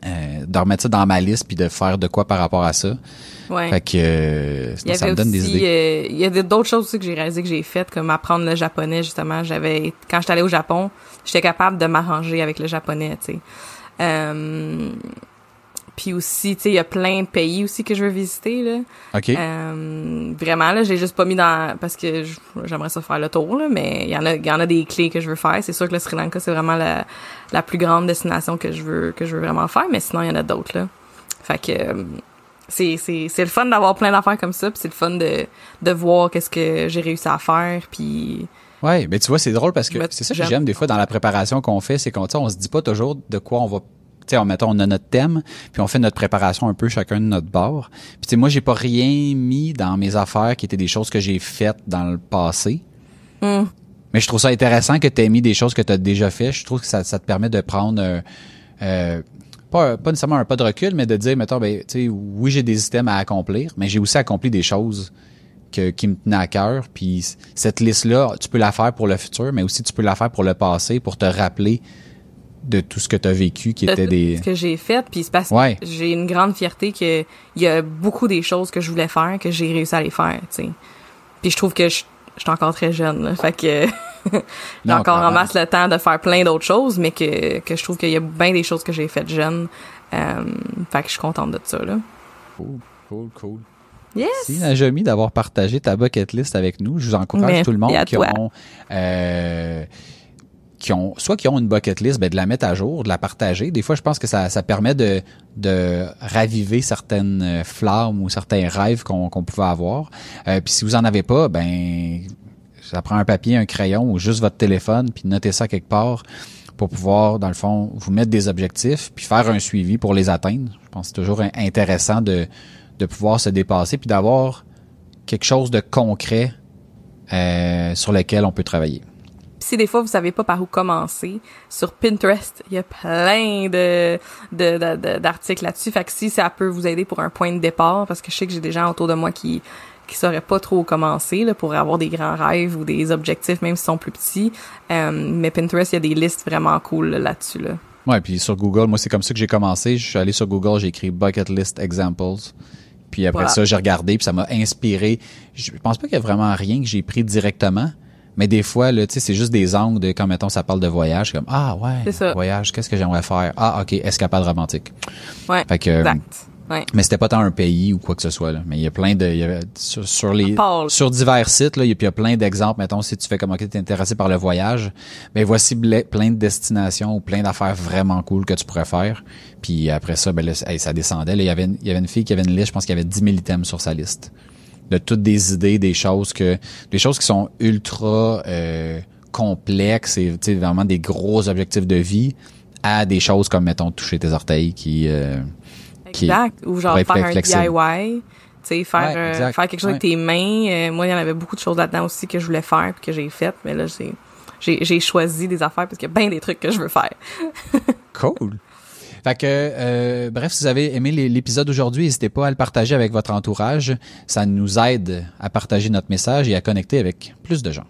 Speaker 2: euh, de remettre ça dans ma liste puis de faire de quoi par rapport à ça.
Speaker 1: Ouais.
Speaker 2: Fait que euh, ça me donne
Speaker 1: aussi,
Speaker 2: des idées.
Speaker 1: euh, il y a d'autres choses aussi que j'ai réalisé que j'ai faites, comme apprendre le japonais, justement. J'avais, quand j'étais allée au Japon, j'étais capable de m'arranger avec le japonais, tu sais. Euh, puis aussi, tu sais, il y a plein de pays aussi que je veux visiter, là.
Speaker 2: Ok.
Speaker 1: Euh, vraiment, là, j'ai juste pas mis dans... Parce que j'aimerais ça faire le tour, là, mais il y en a, il y en a des clés que je veux faire. C'est sûr que le Sri Lanka, c'est vraiment la, la plus grande destination que je veux que je veux vraiment faire, mais sinon, il y en a d'autres, là. Fait que... euh, c'est, c'est, c'est le fun d'avoir plein d'affaires comme ça, puis c'est le fun de, de voir qu'est-ce que j'ai réussi à faire, puis...
Speaker 2: Ouais, mais tu vois, c'est drôle parce que c'est ça que
Speaker 1: j'aime-
Speaker 2: des fois dans la préparation qu'on fait, c'est qu'on on se dit pas toujours de quoi on va tu sais, on, mettons, on a notre thème, puis on fait notre préparation un peu chacun de notre bord. Puis tu sais, moi, j'ai pas rien mis dans mes affaires qui étaient des choses que j'ai faites dans le passé.
Speaker 1: Hmm.
Speaker 2: Mais je trouve ça intéressant que tu aies mis des choses que tu as déjà fait. Je trouve que ça, ça te permet de prendre euh, euh, pas, pas nécessairement un pas de recul, mais de dire, mettons, ben, tu sais, oui, j'ai des items à accomplir, mais j'ai aussi accompli des choses que, qui me tenaient à cœur. Puis cette liste-là, tu peux la faire pour le futur, mais aussi tu peux la faire pour le passé, pour te rappeler de tout ce que tu as vécu qui
Speaker 1: de
Speaker 2: était des...
Speaker 1: ce que j'ai fait puis c'est parce que
Speaker 2: Ouais.
Speaker 1: j'ai une grande fierté que il y a beaucoup des choses que je voulais faire que j'ai réussi à les faire tu sais puis je trouve que je je suis encore très jeune là. fait que j'ai encore en masse le temps de faire plein d'autres choses mais que que je trouve qu'il y a bien des choses que j'ai faites jeune euh, fait que je suis contente de ça là
Speaker 2: Cool, cool, cool.
Speaker 1: Yes
Speaker 2: Merci Najami d'avoir partagé ta bucket list avec nous. Je vous encourage
Speaker 1: Merci
Speaker 2: tout le monde qui
Speaker 1: toi.
Speaker 2: ont, euh, qui ont soit qui ont une bucket list, ben de la mettre à jour, de la partager. Des fois, je pense que ça, ça permet de, de raviver certaines euh, flammes ou certains rêves qu'on pouvait avoir. Euh, Puis si vous en avez pas, ben ça prend un papier, un crayon ou juste votre téléphone, puis notez ça quelque part pour pouvoir, dans le fond, vous mettre des objectifs, puis faire un suivi pour les atteindre. Je pense que c'est toujours in- intéressant de, de pouvoir se dépasser, puis d'avoir quelque chose de concret euh, sur lequel on peut travailler.
Speaker 1: Si des fois vous savez pas par où commencer, sur Pinterest, il y a plein de d'articles là-dessus. Fait que si ça peut vous aider pour un point de départ, parce que je sais que j'ai des gens autour de moi qui qui sauraient pas trop commencer là, pour avoir des grands rêves ou des objectifs même s'ils sont plus petits. Euh, mais Pinterest, il y a des listes vraiment cool là, là-dessus là.
Speaker 2: Ouais, puis sur Google, moi c'est comme ça que j'ai commencé. Je suis allé sur Google, j'ai écrit bucket list examples. Puis après
Speaker 1: Voilà.
Speaker 2: ça, j'ai regardé, puis ça m'a inspiré. Je pense pas qu'il y a vraiment rien que j'ai pris directement, mais des fois là, tu sais, c'est juste des angles de quand mettons ça parle de voyage, comme ah ouais,
Speaker 1: ça.
Speaker 2: voyage, qu'est-ce que j'aimerais faire Ah OK, escapade romantique.
Speaker 1: Ouais.
Speaker 2: Fait que
Speaker 1: exact. Ouais.
Speaker 2: mais c'était pas tant un pays ou quoi que ce soit là, mais il y a plein de il y a- sur, sur les
Speaker 1: Paul.
Speaker 2: sur divers sites là, il y a, puis il y a plein d'exemples mettons si tu fais comme OK, t'es intéressé par le voyage, ben voici plein de destinations ou plein d'affaires vraiment cool que tu pourrais faire. Puis après ça ben là, hey, ça descendait là, il y avait une, il y avait une fille qui avait une liste, je pense qu'il y avait 10 000 items sur sa liste. De toutes des idées, des choses que des choses qui sont ultra euh, complexes et tu sais vraiment des gros objectifs de vie à des choses comme mettons toucher tes orteils qui euh, qui-
Speaker 1: Exact. Ou genre faire un
Speaker 2: flexible.
Speaker 1: DIY. Tu sais, faire,
Speaker 2: Ouais,
Speaker 1: euh, faire quelque chose avec tes mains. Euh, moi, il y en avait beaucoup de choses là-dedans aussi que je voulais faire puis que j'ai faites, mais là, j'ai, j'ai, j'ai choisi des affaires parce qu'il y a bien des trucs que je veux faire.
Speaker 2: Cool. Fait que, euh, bref, si vous avez aimé l'é- l'épisode d'aujourd'hui, n'hésitez pas à le partager avec votre entourage. Ça nous aide à partager notre message et à connecter avec plus de gens.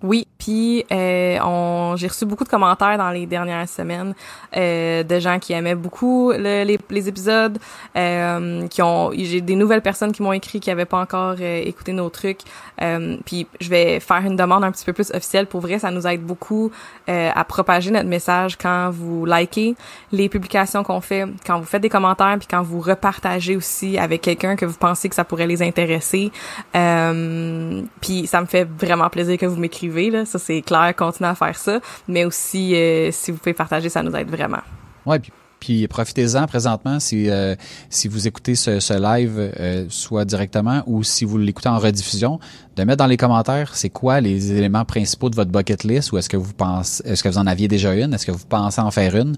Speaker 1: Oui, puis euh, on j'ai reçu beaucoup de commentaires dans les dernières semaines euh, de gens qui aimaient beaucoup le- les, les épisodes, euh, qui ont j'ai des nouvelles personnes qui m'ont écrit qui avaient pas encore euh, écouté nos trucs. Euh, puis je vais faire une demande un petit peu plus officielle. Pour vrai, ça nous aide beaucoup euh, à propager notre message quand vous likez les publications qu'on fait, quand vous faites des commentaires, puis quand vous repartagez aussi avec quelqu'un que vous pensez que ça pourrait les intéresser. Puis ça me fait vraiment plaisir que vous m'écrivez ça c'est clair, continuez à faire ça, mais aussi euh, si vous pouvez partager, ça nous aide vraiment.
Speaker 2: Ouais, puis, puis profitez-en présentement si euh, si vous écoutez ce, live euh, soit directement ou si vous l'écoutez en rediffusion, de mettre dans les commentaires c'est quoi les éléments principaux de votre bucket list ou est-ce que vous pensez est-ce que vous en aviez déjà une, est-ce que vous pensez en faire une,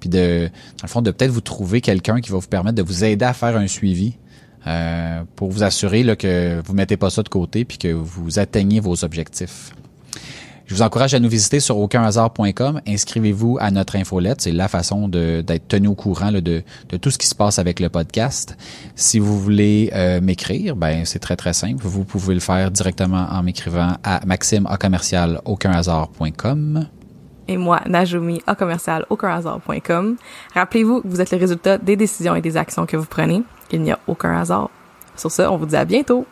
Speaker 2: puis de dans le fond de peut-être vous trouver quelqu'un qui va vous permettre de vous aider à faire un suivi. pour vous assurer que vous mettez pas ça de côté puis que vous atteignez vos objectifs. Je vous encourage à nous visiter sur aucunhasard.com. Inscrivez-vous à notre infolette. C'est la façon d'être tenu au courant là, de, de tout ce qui se passe avec le podcast. Si vous voulez euh, m'écrire, ben c'est très très simple. Vous pouvez le faire directement en m'écrivant à maxime à commercial aucunhasard.com.
Speaker 1: Et moi, Najumi, à commercial aucunhasard.com. Rappelez-vous que vous êtes le résultat des décisions et des actions que vous prenez. Il n'y a aucun hasard. Sur ce, on vous dit à bientôt.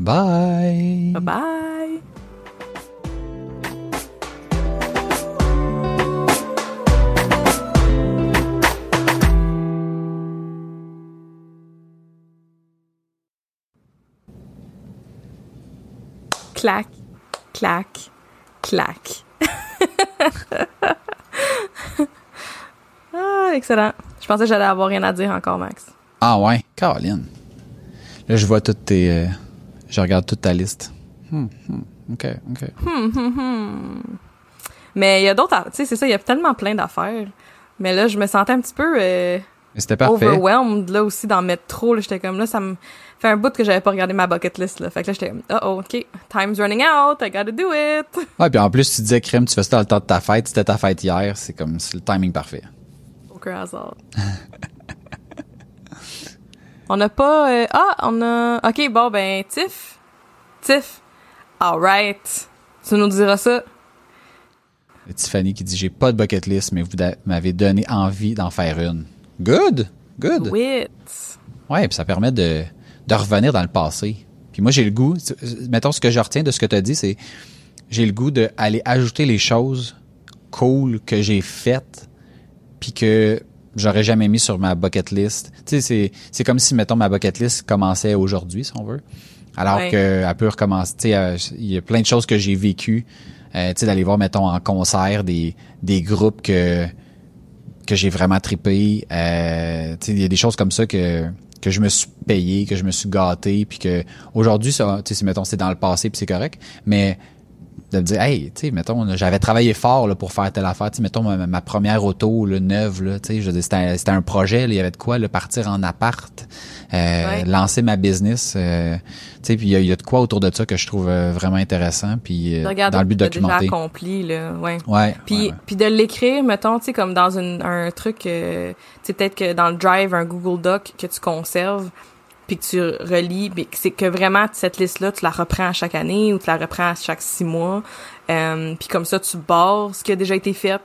Speaker 2: Bye.
Speaker 1: Bye bye! Clac, clac, clac. ah, excellent. Je pensais que j'allais avoir rien à dire encore, Max.
Speaker 2: Ah ouais, Caroline. Là, je vois toutes tes... euh, je regarde toute ta liste. Hmm, hmm, OK, OK.
Speaker 1: Mais il y a d'autres, tu sais, c'est ça, il y a tellement plein d'affaires. Mais là, je me sentais un petit peu euh,
Speaker 2: C'était parfait.
Speaker 1: overwhelmed là aussi d'en mettre trop. J'étais comme là, ça me fait un bout que j'avais pas regardé ma bucket list. Là. Fait que là, j'étais oh, oh, ok, time's running out, I gotta do it.
Speaker 2: Ouais, puis en plus, tu disais, crème, tu fais ça dans le temps de ta fête. C'était ta fête hier. C'est comme, c'est le timing parfait.
Speaker 1: Aucun hasard. on n'a pas, euh, ah, on a, ok, bon ben, Tiff, Tiff, alright, tu nous diras ça.
Speaker 2: Tiffany qui dit, j'ai pas de bucket list, mais vous m'avez donné envie d'en faire une. Good! Good!
Speaker 1: Wit.
Speaker 2: Ouais, puis ça permet de, de revenir dans le passé. Puis moi, j'ai le goût, mettons ce que je retiens de ce que tu as dit, c'est j'ai le goût d'aller ajouter les choses cool que j'ai faites, puis que j'aurais jamais mis sur ma bucket list. Tu sais, c'est, c'est comme si, mettons, ma bucket list commençait aujourd'hui, si on veut. Alors
Speaker 1: Ouais.
Speaker 2: qu'elle peut recommencer. Tu sais, il y a plein de choses que j'ai vécues. Euh, tu sais, d'aller voir, mettons, en concert des, des groupes que que j'ai vraiment trippé. Euh, tu sais, il y a des choses comme ça que que je me suis payé, que je me suis gâté, puis que aujourd'hui, ça, tu sais, mettons, c'est dans le passé, puis c'est correct, mais de me dire, hey, tu sais, mettons, j'avais travaillé fort là, pour faire telle affaire, tu sais, mettons, ma, ma première auto, là, neuve, là, tu sais, je veux dire, c'était un- c'était un projet, là, il y avait de quoi, là, partir en appart, euh,
Speaker 1: Ouais.
Speaker 2: lancer ma business, euh, tu sais, puis il y, a- il y a de quoi autour de ça que je trouve euh, vraiment intéressant, puis euh, dans le but de
Speaker 1: t'as déjà
Speaker 2: documenter.
Speaker 1: accompli, là, ouais.
Speaker 2: Ouais,
Speaker 1: Puis, puis de l'écrire, mettons, tu sais, comme dans une, un truc, euh, tu sais, peut-être que dans le Drive, un Google Doc que tu conserves, puis que tu relis, que c'est que vraiment, cette liste-là, tu la reprends à chaque année ou tu la reprends à chaque six mois. Euh, puis comme ça, tu barres ce qui a déjà été fait,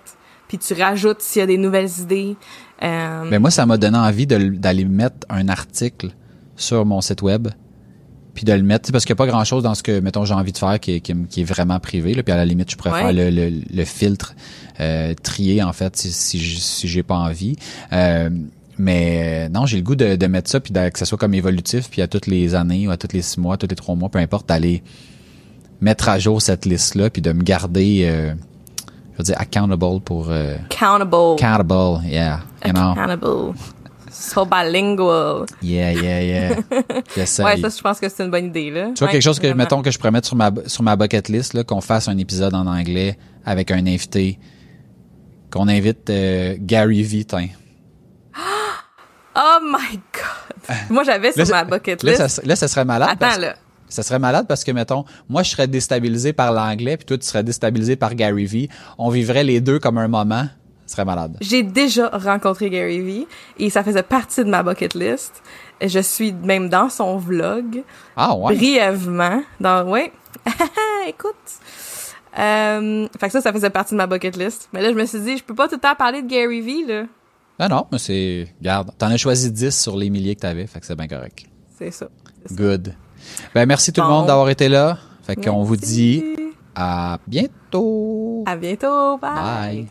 Speaker 1: puis tu rajoutes s'il y a des nouvelles idées. Euh,
Speaker 2: Mais moi, ça m'a donné envie d'aller mettre un article sur mon site web, puis de le mettre, parce qu'il n'y a pas grand-chose dans ce que, mettons, j'ai envie de faire qui est, qui est- qui est vraiment privé, là, puis à la limite, je pourrais
Speaker 1: Ouais.
Speaker 2: faire le, le, le filtre, euh, trier, en fait, si, si, si j'ai pas envie. Euh, mais euh, non, j'ai le goût de, de mettre ça, puis que ça soit comme évolutif, puis à toutes les années, ou à tous les six mois, tous les trois mois, peu importe, d'aller mettre à jour cette liste-là, puis de me garder, euh, je veux dire, accountable pour... Euh,
Speaker 1: accountable.
Speaker 2: accountable, yeah, you know.
Speaker 1: Accountable. So bilingual.
Speaker 2: Yeah, yeah, yeah.
Speaker 1: Ouais, ça, je pense que c'est une bonne idée, là.
Speaker 2: tu vois,
Speaker 1: Ouais,
Speaker 2: quelque chose que,
Speaker 1: vraiment.
Speaker 2: mettons, que je pourrais mettre sur ma, sur ma bucket list, là, qu'on fasse un épisode en anglais avec un invité, qu'on invite euh, Gary tiens.
Speaker 1: Oh my god! Moi, j'avais sur ma
Speaker 2: ça-
Speaker 1: bucket
Speaker 2: Là,
Speaker 1: list.
Speaker 2: ça, là, ça serait malade. parce-
Speaker 1: Attends, là.
Speaker 2: Ça serait malade parce que, mettons, moi, je serais déstabilisé par l'anglais, puis toi, tu serais déstabilisé par Gary Vee. On vivrait les deux comme un moment. Ce serait malade.
Speaker 1: J'ai déjà rencontré Gary Vee et ça faisait partie de ma bucket list. Je suis même dans son vlog,
Speaker 2: Ah, ouais.
Speaker 1: brièvement. Dans, ouais. Écoute. Euh, fait que ça, ça faisait partie de ma bucket list. Mais là, je me suis dit, je peux pas tout le temps parler de Gary Vee, là.
Speaker 2: Ah non, mais c'est... Garde, t'en as choisi 10 sur les milliers que t'avais, fait que c'est bien correct.
Speaker 1: C'est ça.
Speaker 2: Good. Ben, merci tout le monde d'avoir été là. Fait qu'on vous dit à bientôt.
Speaker 1: À bientôt.
Speaker 2: Bye.